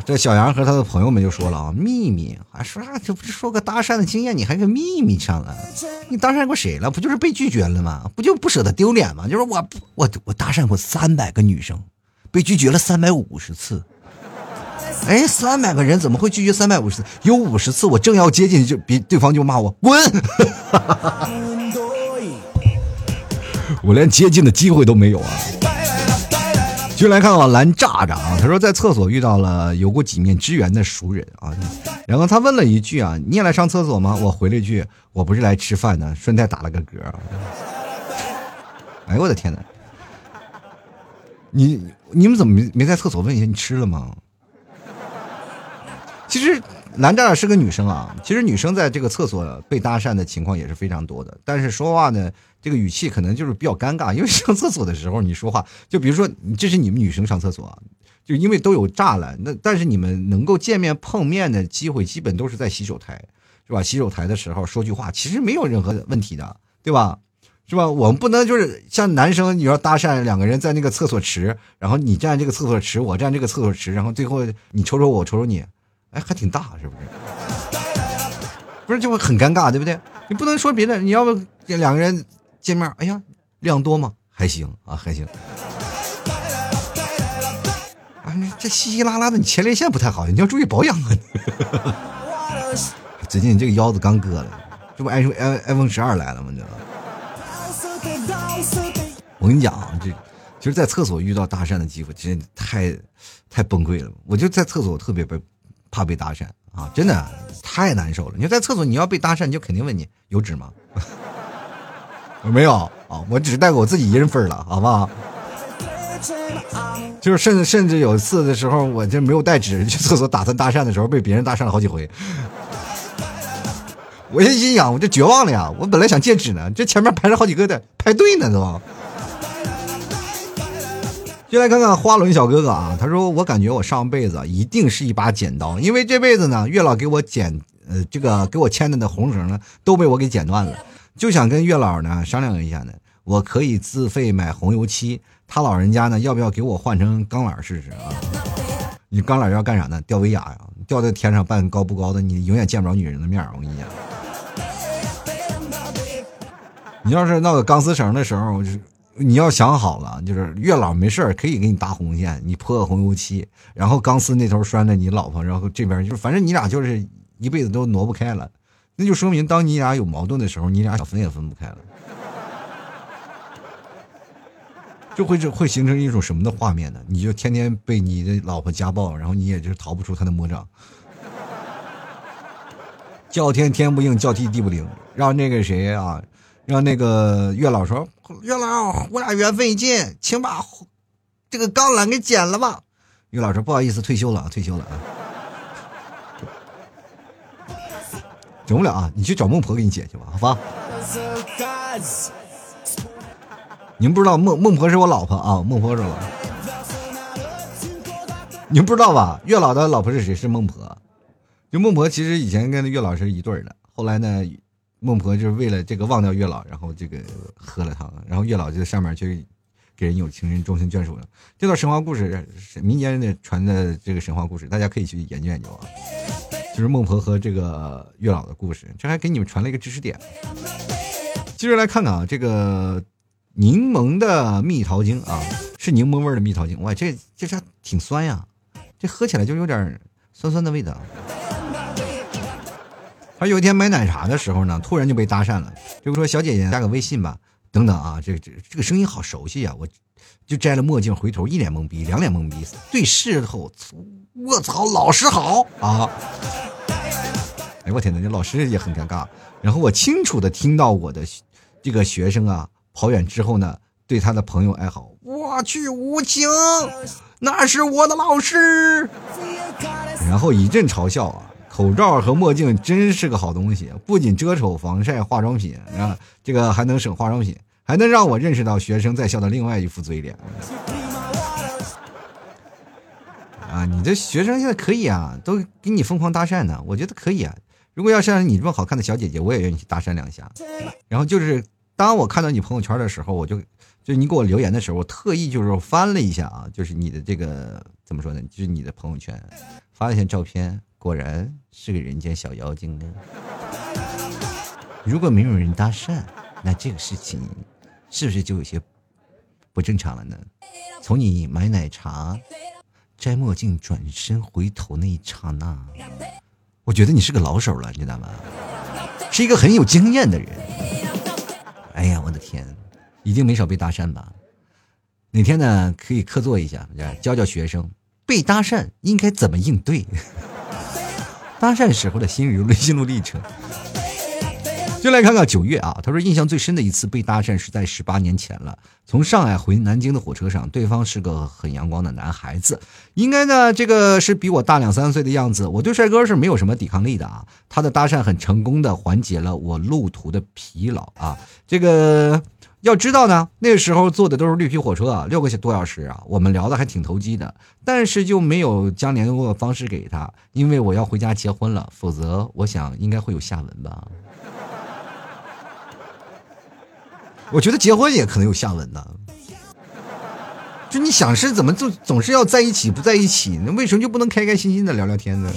这小杨和他的朋友们就说了啊，秘密还说啥？这不是说个搭讪的经验，你还个秘密上了？你搭讪过谁了？不就是被拒绝了吗？不就不舍得丢脸吗？就是我我我搭讪过三百个女生，被拒绝了三百五十次。哎，三百个人怎么会拒绝三百五十次？有五十次我正要接近，就别对方就骂我滚，<laughs> 我连接近的机会都没有啊。就来看看蓝炸炸啊，他说在厕所遇到了有过几面之缘的熟人啊，然后他问了一句啊，你也来上厕所吗？我回了一句，我不是来吃饭的，顺带打了个嗝。哎呦我的天哪！你你们怎么没没在厕所问一下你吃了吗？其实蓝炸炸是个女生啊，其实女生在这个厕所被搭讪的情况也是非常多的，但是说话呢。这个语气可能就是比较尴尬，<laughs> 因为上厕所的时候你说话，就比如说，这是你们女生上厕所，就因为都有栅栏，那但是你们能够见面碰面的机会，基本都是在洗手台，是吧？洗手台的时候说句话，其实没有任何问题的，对吧？是吧？我们不能就是像男生，你要搭讪两个人在那个厕所池，然后你站这个厕所池，我站这个厕所池，然后最后你瞅瞅我，我瞅瞅你，哎，还挺大，是不是？不是就会很尴尬，对不对？你不能说别的，你要不两个人。见面，哎呀，量多吗？还行啊，还行。啊，这稀稀拉拉的，你前列腺不太好，你要注意保养啊。<laughs> 最近你这个腰子刚割了，这不 iPhone iPhone 十二来了吗？这。我跟你讲啊，这其实，在厕所遇到搭讪的机会，真的太太崩溃了。我就在厕所特别被怕被搭讪啊，真的太难受了。你说在厕所你要被搭讪，你就肯定问你有纸吗？我没有啊，我只是带过我自己一人份了，好不好？就是甚至甚至有一次的时候，我这没有带纸去厕所打算搭讪的时候，被别人搭讪了好几回。我一心想，我就绝望了呀！我本来想借纸呢，这前面排着好几个的排队呢，都。就来看看花轮小哥哥啊，他说：“我感觉我上辈子一定是一把剪刀，因为这辈子呢，月老给我剪，呃，这个给我牵的那红绳呢，都被我给剪断了。就想跟月老呢商量一下呢，我可以自费买红油漆，他老人家呢要不要给我换成钢缆试试啊？你钢缆要干啥呢？吊威亚呀，吊在天上半高不高的，你永远见不着女人的面我跟你讲。”你要是闹个钢丝绳的时候，你要想好了，就是月老没事可以给你搭红线，你泼个红油漆，然后钢丝那头拴着你老婆，然后这边就是反正你俩就是一辈子都挪不开了，那就说明当你俩有矛盾的时候，你俩想分也分不开了，就会这会形成一种什么的画面呢？你就天天被你的老婆家暴，然后你也就逃不出他的魔掌，叫天天不应，叫地地不灵，让那个谁啊？让那个月老说：“月老，我俩缘分已尽，请把这个钢缆给剪了吧。”月老说：“不好意思，退休了，退休了啊，整不了啊，你去找孟婆给你解去吧，好吧？”你们不知道孟孟婆是我老婆啊，孟婆是我。你们不知道吧？月老的老婆是谁？是孟婆。就孟婆其实以前跟月老是一对的，后来呢？孟婆就是为了这个忘掉月老，然后这个喝了汤，然后月老就在上面就给人有情人终成眷属了。这段神话故事是民间的传的这个神话故事，大家可以去研究研究啊。就是孟婆和这个月老的故事，这还给你们传了一个知识点。接着来看看啊，这个柠檬的蜜桃精啊，是柠檬味的蜜桃精，哇，这这啥挺酸呀，这喝起来就有点酸酸的味道。他有一天买奶茶的时候呢，突然就被搭讪了，就说：“小姐姐加个微信吧。”等等啊，这这这个声音好熟悉啊！我就摘了墨镜，回头一脸懵逼，两脸懵逼。对视后，我操，老师好啊！哎我天哪，这老师也很尴尬。然后我清楚的听到我的这个学生啊跑远之后呢，对他的朋友哀嚎：“我去无情，那是我的老师。”然后一阵嘲笑啊。口罩和墨镜真是个好东西，不仅遮丑、防晒、化妆品啊，这个还能省化妆品，还能让我认识到学生在校的另外一副嘴脸。啊，你这学生现在可以啊，都给你疯狂搭讪呢，我觉得可以啊。如果要像你这么好看的小姐姐，我也愿意去搭讪两下。然后就是当我看到你朋友圈的时候，我就就你给我留言的时候，我特意就是翻了一下啊，就是你的这个怎么说呢？就是你的朋友圈，发了一些照片。果然是个人间小妖精呢。如果没有人搭讪，那这个事情是不是就有些不正常了呢？从你买奶茶、摘墨镜、转身回头那一刹那，我觉得你是个老手了，你知道吗？是一个很有经验的人。哎呀，我的天，一定没少被搭讪吧？哪天呢，可以客座一下，教教学生被搭讪应该怎么应对。<laughs> 搭讪时候的心路心路历程，就来看看九月啊。他说，印象最深的一次被搭讪是在十八年前了。从上海回南京的火车上，对方是个很阳光的男孩子，应该呢这个是比我大两三岁的样子。我对帅哥是没有什么抵抗力的啊。他的搭讪很成功的缓解了我路途的疲劳啊。这个。要知道呢，那时候坐的都是绿皮火车啊，六个多小时啊，我们聊的还挺投机的，但是就没有将联络方式给他，因为我要回家结婚了，否则我想应该会有下文吧。我觉得结婚也可能有下文呢，就你想是怎么就总是要在一起不在一起，那为什么就不能开开心心的聊聊天呢？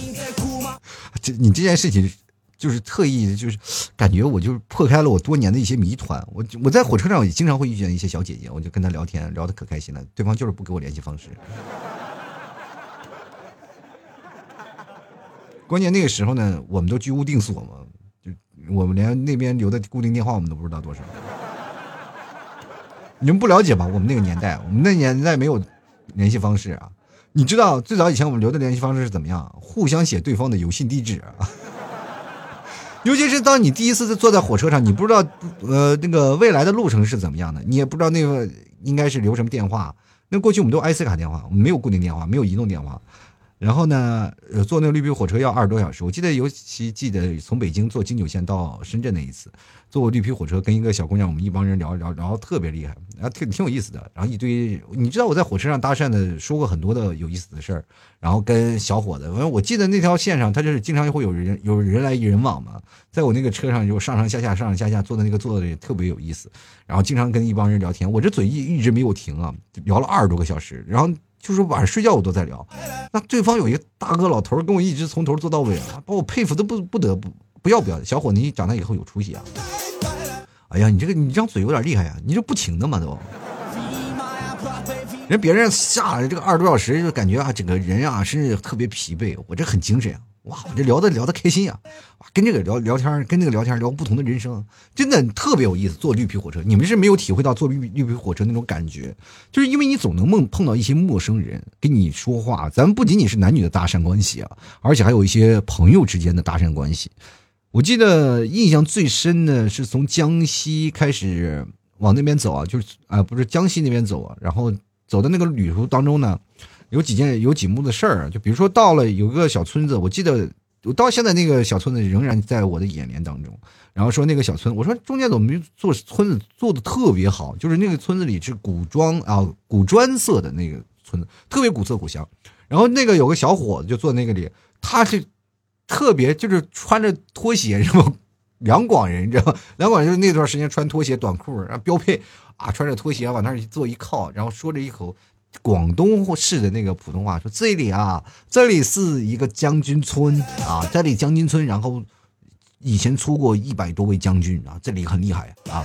这你这件事情。就是特意，就是感觉我就是破开了我多年的一些谜团。我我在火车上也经常会遇见一些小姐姐，我就跟她聊天，聊得可开心了。对方就是不给我联系方式。关键那个时候呢，我们都居无定所嘛，就我们连那边留的固定电话我们都不知道多少。你们不了解吧？我们那个年代，我们那年代没有联系方式啊。你知道最早以前我们留的联系方式是怎么样？互相写对方的邮信地址啊。<laughs> 尤其是当你第一次坐在火车上，你不知道呃那个未来的路程是怎么样的，你也不知道那个应该是留什么电话。那过去我们都 IC 卡电话，我们没有固定电话，没有移动电话。然后呢，呃，坐那个绿皮火车要二十多小时。我记得尤其记得从北京坐京九线到深圳那一次，坐绿皮火车，跟一个小姑娘，我们一帮人聊聊，聊特别厉害，然后挺挺有意思的。然后一堆，你知道我在火车上搭讪的，说过很多的有意思的事儿。然后跟小伙子，我记得那条线上，他就是经常会有人有人来人往嘛。在我那个车上，就上上下下上上下下坐的那个座的也特别有意思。然后经常跟一帮人聊天，我这嘴一一直没有停啊，聊了二十多个小时。然后。就是晚上睡觉我都在聊，那对方有一个大哥老头跟我一直从头做到尾啊，把我佩服的不不得不不要不要的。小伙子，你长大以后有出息啊！哎呀，你这个你这张嘴有点厉害呀，你这不停的嘛都。人别人下来这个二十多小时，就感觉啊，整个人啊甚至特别疲惫，我这很精神啊。哇，我这聊的聊的开心呀！哇，跟这个聊聊天，跟这个聊天聊不同的人生，真的特别有意思。坐绿皮火车，你们是没有体会到坐绿绿皮火车那种感觉，就是因为你总能梦碰到一些陌生人跟你说话。咱们不仅仅是男女的搭讪关系啊，而且还有一些朋友之间的搭讪关系。我记得印象最深的是从江西开始往那边走啊，就是啊，不是江西那边走啊，然后走的那个旅途当中呢。有几件有几幕的事儿，就比如说到了有个小村子，我记得我到现在那个小村子仍然在我的眼帘当中。然后说那个小村，我说中间怎么没做村子做的特别好，就是那个村子里是古装啊古砖色的那个村子，特别古色古香。然后那个有个小伙子就坐那个里，他是特别就是穿着拖鞋，什么两广人，你知道吗？两广人就那段时间穿拖鞋短裤，然后标配啊，穿着拖鞋往那儿一坐一靠，然后说着一口。广东市的那个普通话说：“这里啊，这里是一个将军村啊，这里将军村，然后以前出过一百多位将军啊，这里很厉害啊。”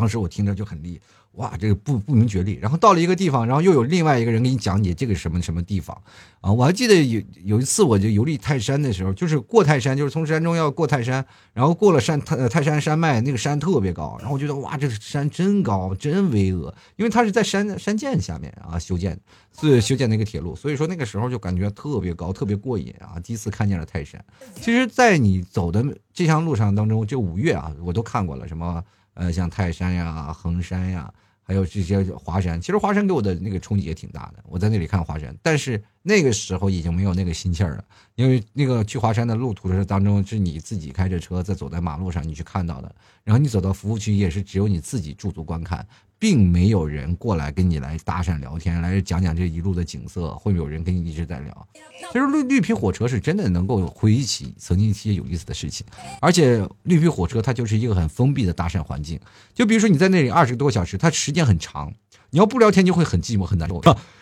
当时我听着就很厉。哇，这个不不明觉厉。然后到了一个地方，然后又有另外一个人给你讲解这个什么什么地方啊！我还记得有有一次，我就游历泰山的时候，就是过泰山，就是从山中要过泰山，然后过了山泰泰山山脉，那个山特别高，然后我觉得哇，这个山真高，真巍峨，因为它是在山山涧下面啊修建，是修建那个铁路，所以说那个时候就感觉特别高，特别过瘾啊！第一次看见了泰山。其实，在你走的这项路上当中，就五岳啊，我都看过了，什么呃，像泰山呀、衡山呀。还有这些华山，其实华山给我的那个冲击也挺大的。我在那里看华山，但是那个时候已经没有那个心气儿了，因为那个去华山的路途当中是你自己开着车在走在马路上，你去看到的。然后你走到服务区也是只有你自己驻足观看。并没有人过来跟你来搭讪聊天，来讲讲这一路的景色，会有人跟你一直在聊。其实绿绿皮火车是真的能够回忆起曾经一些有意思的事情，而且绿皮火车它就是一个很封闭的搭讪环境。就比如说你在那里二十多个小时，它时间很长，你要不聊天就会很寂寞很难受。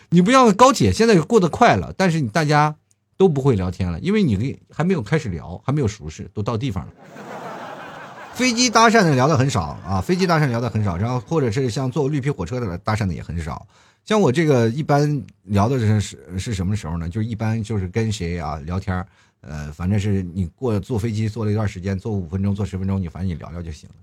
你不像高铁，现在过得快了，但是你大家都不会聊天了，因为你还没有开始聊，还没有熟识，都到地方了。飞机搭讪的聊的很少啊，飞机搭讪聊的很少，然后或者是像坐绿皮火车的搭讪的也很少。像我这个一般聊的是是是什么时候呢？就是一般就是跟谁啊聊天呃，反正是你过坐飞机坐了一段时间，坐五分钟，坐十分钟，你反正你聊聊就行了。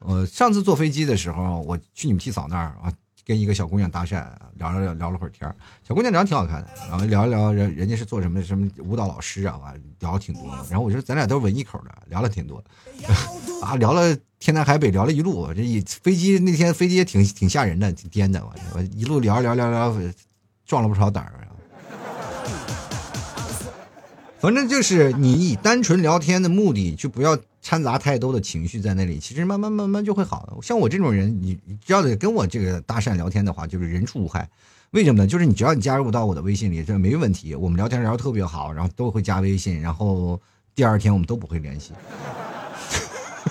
呃，上次坐飞机的时候，我去你们替嫂那儿啊。跟一个小姑娘搭讪，聊了聊聊了会儿天小姑娘长得挺好看的，然后聊一聊人人家是做什么什么舞蹈老师啊，完聊了挺多。然后我说咱俩都是文艺口的，聊了挺多，<laughs> 啊，聊了天南海北，聊了一路。这一飞机那天飞机也挺挺吓人的，挺颠的。我我一路聊聊聊聊，壮了不少胆儿。反正就是你以单纯聊天的目的，就不要。掺杂太多的情绪在那里，其实慢慢慢慢就会好的。像我这种人，你只要得跟我这个搭讪聊天的话，就是人畜无害。为什么呢？就是你只要你加入到我的微信里，这没问题。我们聊天聊得特别好，然后都会加微信，然后第二天我们都不会联系。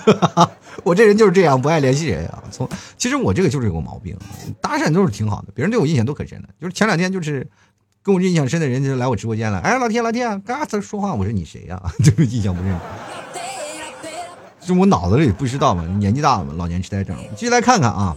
<laughs> 我这人就是这样，不爱联系人啊。从其实我这个就是有个毛病，搭讪都是挺好的，别人对我印象都可深的。就是前两天就是跟我印象深的人就来我直播间了，哎，老天老天，嘎子说话，我说你谁呀？<laughs> 就是印象不深。就我脑子里不知道嘛，年纪大了嘛，老年痴呆症。继续来看看啊，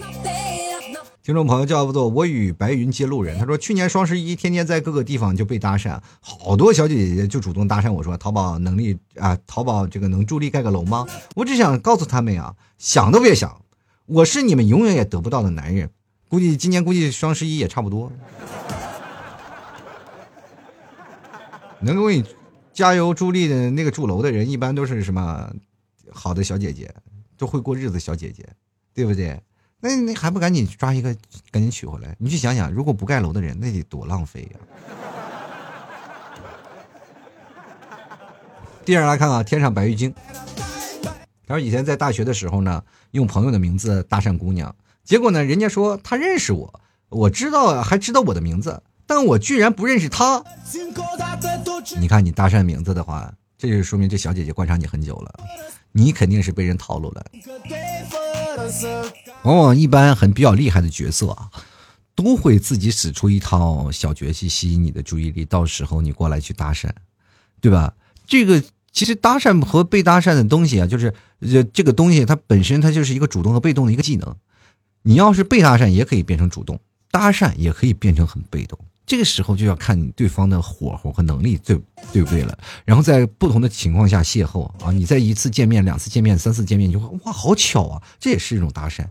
听众朋友叫做我与白云接路人，他说去年双十一天天在各个地方就被搭讪，好多小姐姐就主动搭讪我说淘宝能力啊，淘宝这个能助力盖个楼吗？我只想告诉他们呀，想都别想，我是你们永远也得不到的男人。估计今年估计双十一也差不多。能给你加油助力的那个住楼的人，一般都是什么好的小姐姐，都会过日子小姐姐，对不对？那你还不赶紧抓一个，赶紧娶回来？你去想想，如果不盖楼的人，那得多浪费呀！<laughs> 第二来看啊，天上白玉京。他说以前在大学的时候呢，用朋友的名字搭讪姑娘，结果呢，人家说他认识我，我知道还知道我的名字，但我居然不认识他。你看你搭讪名字的话，这就说明这小姐姐观察你很久了，你肯定是被人套路了。往往一般很比较厉害的角色啊，都会自己使出一套小绝技吸引你的注意力，到时候你过来去搭讪，对吧？这个其实搭讪和被搭讪的东西啊，就是这这个东西它本身它就是一个主动和被动的一个技能。你要是被搭讪，也可以变成主动；搭讪也可以变成很被动。这个时候就要看你对方的火候和能力，对对不对了？然后在不同的情况下邂逅啊，你在一次见面、两次见面、三次见面，就会哇，好巧啊！这也是一种搭讪，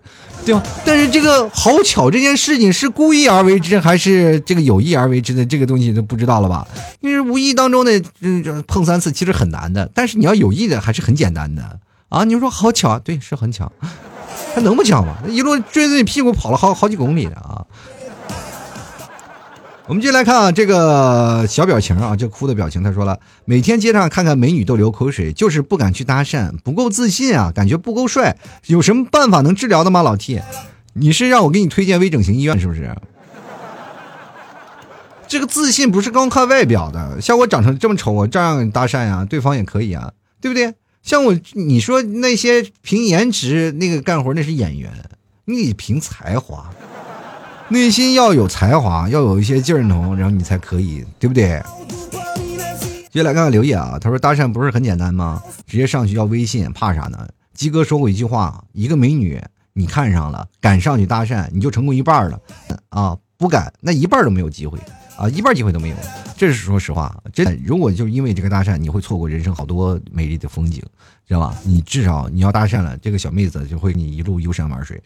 对吧？但是这个好巧这件事情是故意而为之，还是这个有意而为之的？这个东西都不知道了吧？因为无意当中的嗯碰三次其实很难的，但是你要有意的还是很简单的啊！你说好巧啊？对，是很巧，还能不巧吗？一路追着你屁股跑了好好几公里的啊！我们继续来看啊，这个小表情啊，这哭的表情。他说了，每天街上看看美女都流口水，就是不敢去搭讪，不够自信啊，感觉不够帅。有什么办法能治疗的吗，老 T？你是让我给你推荐微整形医院是不是？这个自信不是光看外表的，像我长成这么丑，我照样搭讪呀，对方也可以啊，对不对？像我，你说那些凭颜值那个干活那是演员，你得凭才华。内心要有才华，要有一些劲儿头，然后你才可以，对不对？接下来看看刘烨啊，他说搭讪不是很简单吗？直接上去要微信，怕啥呢？鸡哥说过一句话：一个美女你看上了，敢上去搭讪，你就成功一半了啊！不敢，那一半都没有机会啊，一半机会都没有。这是说实话，真的。如果就因为这个搭讪，你会错过人生好多美丽的风景，知道吧？你至少你要搭讪了，这个小妹子就会你一路游山玩水。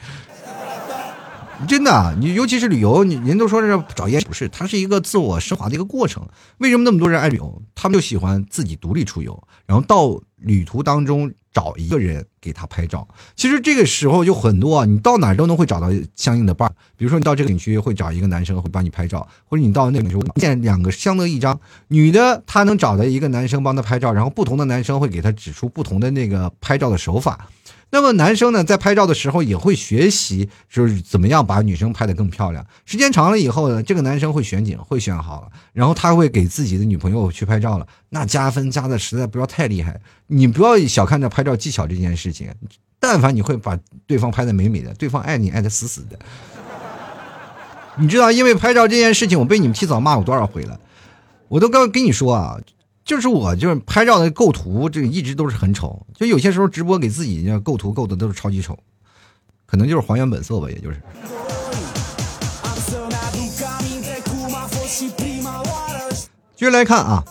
真的，你尤其是旅游，你人都说是找烟，不是，它是一个自我升华的一个过程。为什么那么多人爱旅游？他们就喜欢自己独立出游，然后到旅途当中找一个人给他拍照。其实这个时候就很多，你到哪儿都能会找到相应的伴儿。比如说你到这个景区会找一个男生会帮你拍照，或者你到那个时候见两个相得益彰，女的她能找到一个男生帮她拍照，然后不同的男生会给她指出不同的那个拍照的手法。那么男生呢，在拍照的时候也会学习，就是怎么样把女生拍得更漂亮。时间长了以后呢，这个男生会选景，会选好了，然后他会给自己的女朋友去拍照了，那加分加的实在不要太厉害。你不要小看这拍照技巧这件事情，但凡你会把对方拍的美美的，对方爱你爱的死死的。你知道，因为拍照这件事情，我被你们提早骂过多少回了，我都刚跟你说啊。就是我，就是拍照的构图，这一直都是很丑。就有些时候直播给自己构图构的都是超级丑，可能就是还原本色吧，也就是。接着来看啊，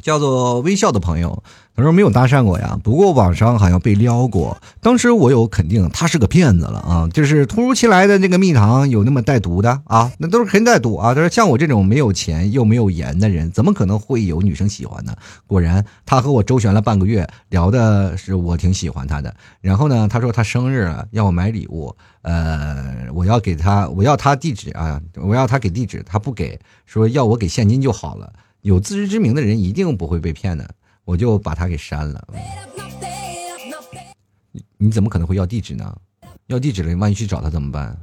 叫做微笑的朋友。他说没有搭讪过呀，不过网上好像被撩过。当时我有肯定他是个骗子了啊，就是突如其来的那个蜜糖有那么带毒的啊？那都是肯定带毒啊！他说像我这种没有钱又没有颜的人，怎么可能会有女生喜欢呢？果然，他和我周旋了半个月，聊的是我挺喜欢他的。然后呢，他说他生日了要我买礼物，呃，我要给他，我要他地址啊，我要他给地址，他不给，说要我给现金就好了。有自知之明的人一定不会被骗的。我就把他给删了。你你怎么可能会要地址呢？要地址了，万一去找他怎么办？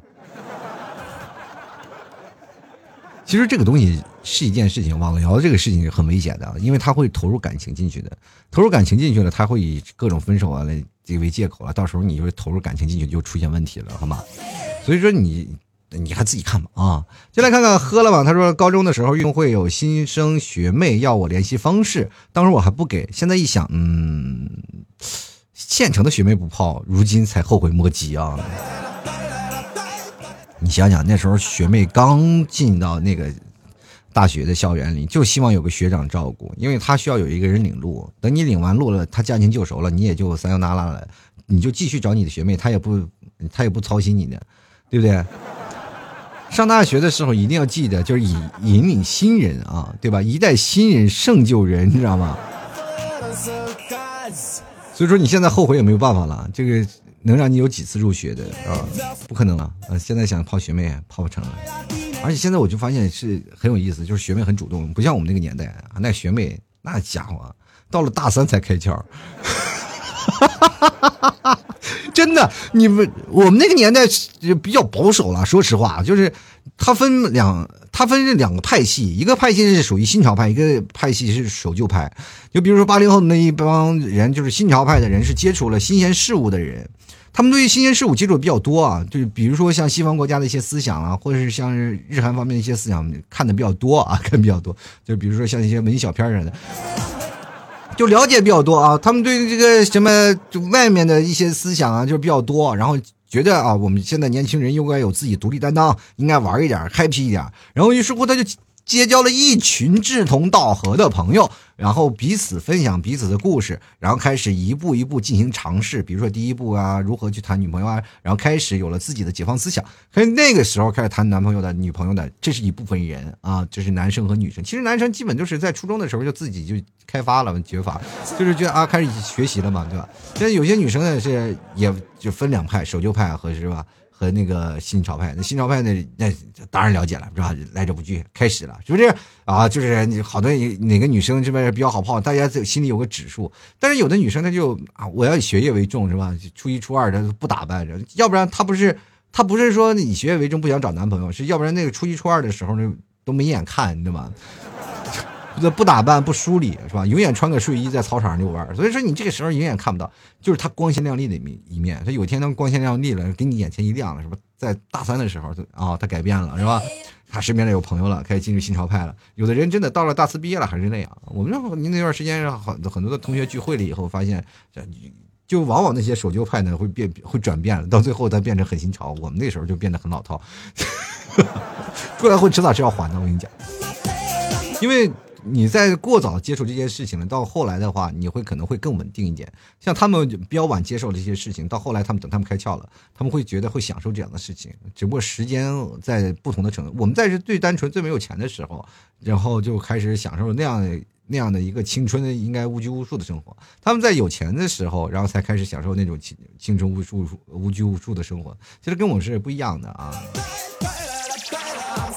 其实这个东西是一件事情，网聊这个事情很危险的，因为他会投入感情进去的，投入感情进去了，他会以各种分手啊来为借口了，到时候你就投入感情进去就出现问题了，好吗？所以说你。你还自己看吧啊！就来看看喝了吧。他说高中的时候运动会有新生学妹要我联系方式，当时我还不给。现在一想，嗯，现成的学妹不泡，如今才后悔莫及啊！你想想那时候学妹刚进到那个大学的校园里，就希望有个学长照顾，因为他需要有一个人领路。等你领完路了，他驾轻就熟了，你也就三幺拉拉了，你就继续找你的学妹，他也不他也不操心你的，对不对？上大学的时候一定要记得，就是引引领新人啊，对吧？一代新人胜旧人，你知道吗？所以说你现在后悔也没有办法了，这个能让你有几次入学的啊？不可能了啊！现在想泡学妹泡不成了，而且现在我就发现是很有意思，就是学妹很主动，不像我们那个年代啊，那学妹那家伙到了大三才开窍。<laughs> <laughs> 真的，你们我们那个年代比较保守了。说实话，就是他分两，他分这两个派系，一个派系是属于新潮派，一个派系是守旧派。就比如说八零后那一帮人，就是新潮派的人，是接触了新鲜事物的人，他们对于新鲜事物接触比较多啊。就比如说像西方国家的一些思想啊，或者是像日韩方面的一些思想看的比较多啊，<laughs> 看比较多。就比如说像一些文艺小片似的。就了解比较多啊，他们对这个什么就外面的一些思想啊，就比较多，然后觉得啊，我们现在年轻人应该有自己独立担当，应该玩一点，happy 一点，然后于是乎他就。结交了一群志同道合的朋友，然后彼此分享彼此的故事，然后开始一步一步进行尝试。比如说第一步啊，如何去谈女朋友啊，然后开始有了自己的解放思想。可是那个时候开始谈男朋友的、女朋友的，这是一部分人啊，这是男生和女生。其实男生基本就是在初中的时候就自己就开发了觉法，就是觉得啊，开始学习了嘛，对吧？现在有些女生呢是也就分两派，守旧派和是吧？和那个新潮派，那新潮派那那当然了解了，是吧？来者不拒，开始了，是不是啊？就是好多哪个女生这边比较好泡，大家心里有个指数。但是有的女生她就啊，我要以学业为重，是吧？初一初二她不打扮，要不然她不是她不是说以学业为重不想找男朋友，是要不然那个初一初二的时候呢都没眼看，你知道吗？不不打扮不梳理是吧？永远穿个睡衣在操场上遛弯所以说你这个时候永远看不到，就是他光鲜亮丽的一面一面。他有一天他光鲜亮丽了，给你眼前一亮了，是吧？在大三的时候，啊，他改变了，是吧？他身边的有朋友了，开始进入新潮派了。有的人真的到了大四毕业了还是那样。我们那您那段时间很很多的同学聚会了以后，发现就往往那些守旧派呢会变会转变了，到最后他变成很新潮。我们那时候就变得很老套，<laughs> 出来混迟早是要还的。我跟你讲，因为。你在过早接触这件事情了，到后来的话，你会可能会更稳定一点。像他们比较晚接受这些事情，到后来他们等他们开窍了，他们会觉得会享受这样的事情。只不过时间在不同的程度，我们在是最单纯、最没有钱的时候，然后就开始享受那样那样的一个青春应该无拘无束的生活。他们在有钱的时候，然后才开始享受那种青青春无束无拘无束的生活。其实跟我是不一样的啊。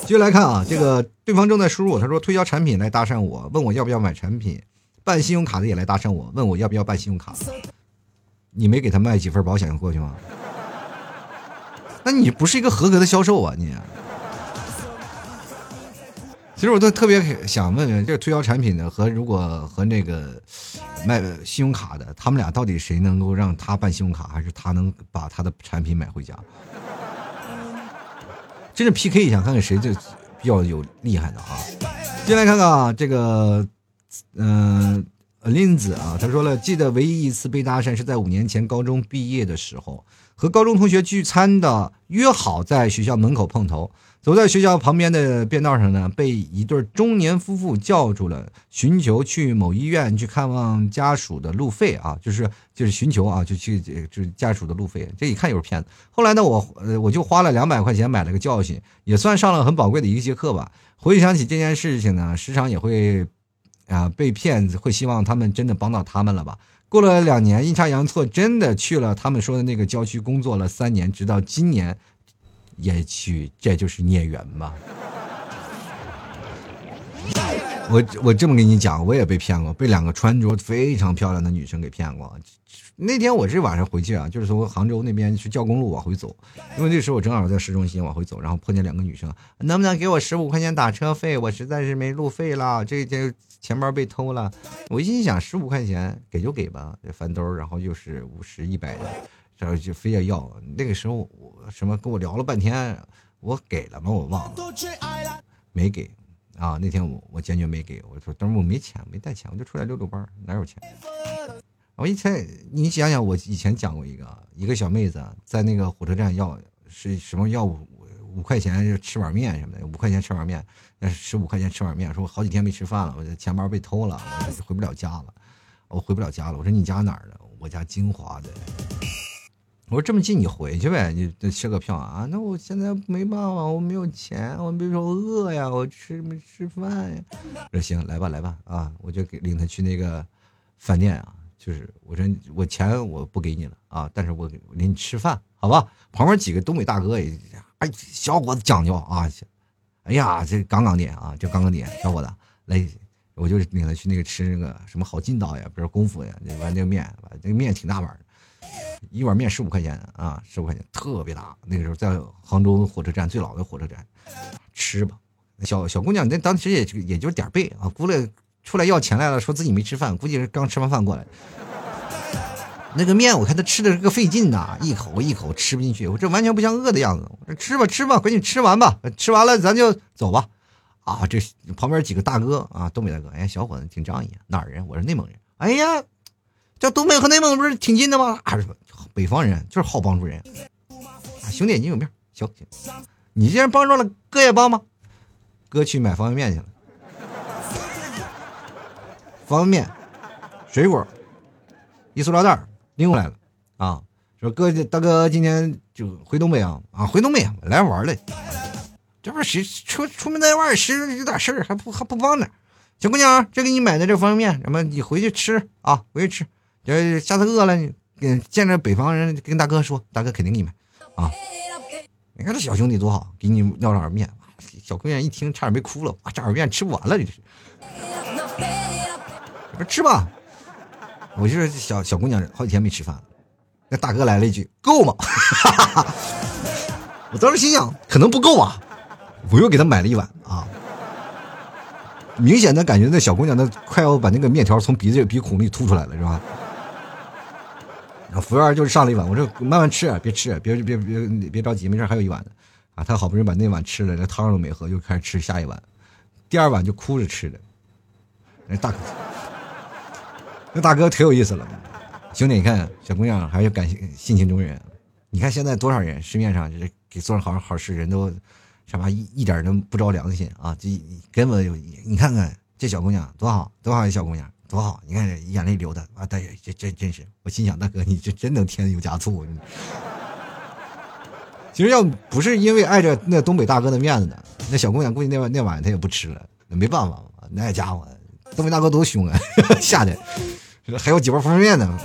继续来看啊，这个对方正在输入，他说推销产品来搭讪我，问我要不要买产品，办信用卡的也来搭讪我，问我要不要办信用卡。你没给他卖几份保险过去吗？那你不是一个合格的销售啊！你。其实我都特别想问问，这个推销产品的和如果和那个卖信用卡的，他们俩到底谁能够让他办信用卡，还是他能把他的产品买回家？真是 PK 一下，看看谁最比较有厉害的啊！进来看看啊，这个，嗯，林子啊，他说了，记得唯一一次被搭讪是在五年前高中毕业的时候，和高中同学聚餐的，约好在学校门口碰头。走在学校旁边的便道上呢，被一对中年夫妇叫住了，寻求去某医院去看望家属的路费啊，就是就是寻求啊，就去就是家属的路费。这一看就是骗子。后来呢，我呃我就花了两百块钱买了个教训，也算上了很宝贵的一个节课吧。回想起这件事情呢，时常也会啊被骗子会希望他们真的帮到他们了吧。过了两年，阴差阳错，真的去了他们说的那个郊区工作了三年，直到今年。也许这就是孽缘吧。我我这么跟你讲，我也被骗过，被两个穿着非常漂亮的女生给骗过。那天我是晚上回去啊，就是从杭州那边去教工路往回走，因为那时候我正好在市中心往回走，然后碰见两个女生，能不能给我十五块钱打车费？我实在是没路费了，这这钱包被偷了。我心想，十五块钱给就给吧，翻兜，然后又是五十一百的。然后就非要要，那个时候我什么跟我聊了半天，我给了吗？我忘了，没给啊。那天我我坚决没给，我说等会我没钱，没带钱，我就出来溜溜弯，哪有钱？我以前你想想，我以前讲过一个，一个小妹子在那个火车站要是什么要五五块钱吃碗面什么的，五块钱吃碗面，那十五块钱吃碗面，说我好几天没吃饭了，我的钱包被偷了，我回不了家了，我回不了家了。我说你家哪儿的？我家金华的。我说这么近，你回去呗，你吃个票啊？那我现在没办法，我没有钱，我别说饿呀，我吃没吃饭呀？说行，来吧来吧啊，我就给领他去那个饭店啊，就是我说我钱我不给你了啊，但是我领你吃饭，好吧？旁边几个东北大哥也，哎，小伙子讲究啊，哎呀，这杠杠的啊，这杠杠的小伙子来，我就领他去那个吃那个什么好劲道呀，不是功夫呀，完那个面，那个面挺大碗的。一碗面十五块钱啊，十五块钱特别大。那个时候在杭州火车站最老的火车站，吃吧。小小姑娘那当时也就也就点背啊，估来出来要钱来了，说自己没吃饭，估计是刚吃完饭过来。那个面我看他吃的是个费劲呐，一口一口吃不进去，我这完全不像饿的样子。我说吃吧吃吧，赶紧吃完吧，吃完了咱就走吧。啊，这旁边几个大哥啊，东北大哥，哎，小伙子挺仗义，哪儿人？我是内蒙人。哎呀。这东北和内蒙不是挺近的吗？啊，北方人就是好帮助人。兄弟，你有面行行，你既然帮助了，哥也帮吧。哥去买方便面去了。方便面、水果、一塑料袋拎过来了。啊，说哥，大哥今天就回东北啊？啊，回东北来玩嘞。这不是谁出出门在外，是有点事儿，还不还不帮点。小姑娘，这给你买的这方便面，什么你回去吃啊？回去吃。要下次饿了，你见着北方人跟大哥说，大哥肯定给你买啊！你看这小兄弟多好，给你要碗面。小姑娘一听，差点没哭了。啊，这碗面吃不完了，这是。不吃吧？我就是小小姑娘，好几天没吃饭了。那大哥来了一句：“够吗？” <laughs> 我当时心想，可能不够啊。我又给他买了一碗啊。明显的感觉，那小姑娘那快要把那个面条从鼻子鼻孔里吐出来了，是吧？服务员就是上了一碗，我说慢慢吃，别吃，别别别别着急，没事，还有一碗呢。啊，他好不容易把那碗吃了，连汤都没喝，又开始吃下一碗。第二碗就哭着吃的。那大哥，那大哥挺有意思了。兄弟，你看小姑娘还是感性性情中人。你看现在多少人市面上就是给做好好事人都，什么一一点都不着良心啊！这根本有你看看这小姑娘多好，多好一小姑娘。多好！你看眼泪流的啊，大爷这真真是，我心想大哥，你这真能添油加醋。其实要不是因为碍着那东北大哥的面子呢，那小姑娘估计那晚那晚她也不吃了。那没办法那家伙东北大哥多凶啊，<laughs> 吓得还有几包方便面呢，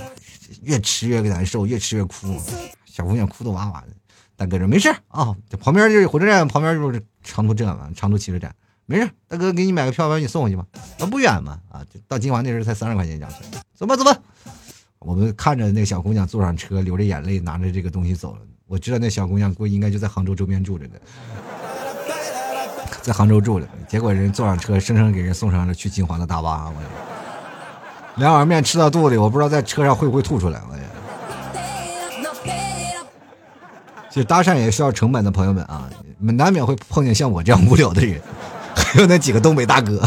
越吃越难受，越吃越哭，小姑娘哭的哇哇的。大哥说没事啊，这旁边就是火车站，旁边就是长途站嘛，长途汽车站。没事，大哥给你买个票，把你送回去吧。啊，不远嘛，啊，到金华那时候才三十块钱价钱。走吧，走吧。我们看着那个小姑娘坐上车，流着眼泪，拿着这个东西走了。我知道那小姑娘估计应该就在杭州周边住着呢，在杭州住着。结果人坐上车，生生给人送上了去金华的大巴。我两碗面吃到肚里，我不知道在车上会不会吐出来。我也。其实搭讪也需要成本的，朋友们啊，难免会碰见像我这样无聊的人。还有那几个东北大哥，<laughs>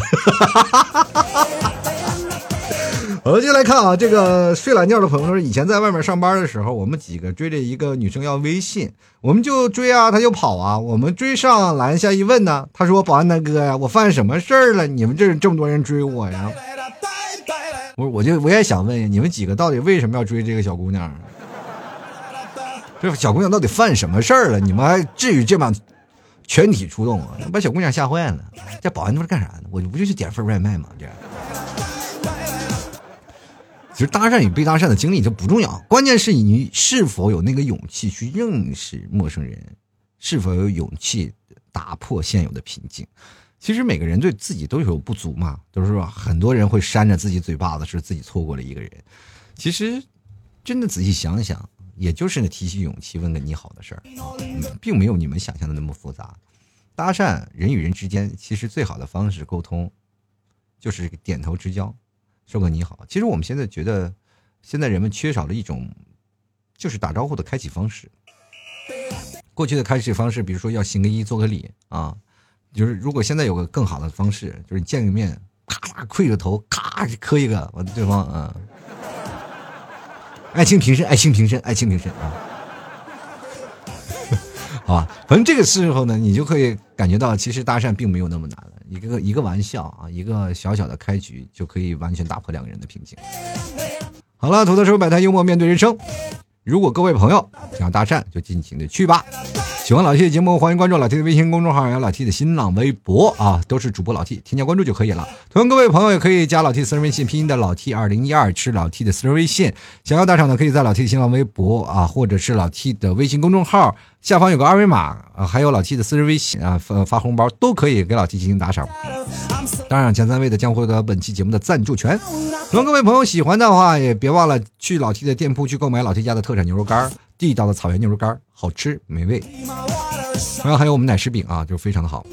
我们就来看啊，这个睡懒觉的朋友说，以前在外面上班的时候，我们几个追着一个女生要微信，我们就追啊，她就跑啊，我们追上拦下一问呢，他说：“保安大哥呀，我犯什么事儿了？你们这这么多人追我呀？”我我就我也想问，你们几个到底为什么要追这个小姑娘？<laughs> 这小姑娘到底犯什么事儿了？你们还至于这么？全体出动啊！把小姑娘吓坏了。这保安都是干啥的？我就不就去点份外卖吗？这样。其实搭讪与被搭讪的经历就不重要，关键是你是否有那个勇气去认识陌生人，是否有勇气打破现有的瓶颈。其实每个人对自己都有不足嘛，都是说很多人会扇着自己嘴巴子，是自己错过了一个人。其实，真的仔细想想。也就是提起勇气问个你好的事儿，并没有你们想象的那么复杂。搭讪人与人之间，其实最好的方式沟通，就是点头之交，说个你好。其实我们现在觉得，现在人们缺少了一种，就是打招呼的开启方式。过去的开启方式，比如说要行个揖做个礼啊，就是如果现在有个更好的方式，就是见个面，咔嚓跪个头，咔磕一个，完对方啊。爱情平身，爱情平身，爱情平身啊！<laughs> 好吧，反正这个时候呢，你就可以感觉到，其实搭讪并没有那么难了。一个一个玩笑啊，一个小小的开局，就可以完全打破两个人的平静。好了，土豆说摆摊幽默面对人生。如果各位朋友想要搭讪，就尽情的去吧。喜欢老 T 的节目，欢迎关注老 T 的微信公众号，还有老 T 的新浪微博啊，都是主播老 T，添加关注就可以了。同样，各位朋友也可以加老 T 私人微信，拼音的老 T 二零一二，是老 T 的私人微信。想要打赏的，可以在老 T 的新浪微博啊，或者是老 T 的微信公众号下方有个二维码啊，还有老七的私人微信啊，发发红包都可以给老七进行打赏。当然，前三位的将获得本期节目的赞助权。如果各位朋友喜欢的话，也别忘了去老七的店铺去购买老七家的特产牛肉干，地道的草原牛肉干，好吃美味。然后还有我们奶食饼啊，就非常的好。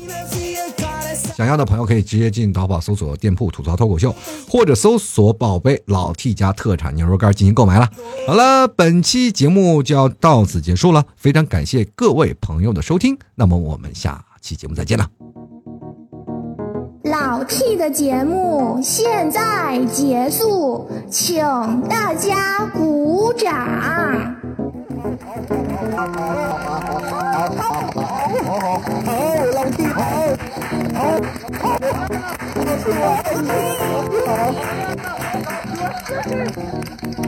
想要的朋友可以直接进淘宝搜索店铺“吐槽脱口秀”，或者搜索“宝贝老 T 家特产牛肉干”进行购买了。好了，本期节目就要到此结束了，非常感谢各位朋友的收听，那么我们下期节目再见了。老 T 的节目现在结束，请大家鼓掌。好好好，老 T 好，好，好，好，好，好，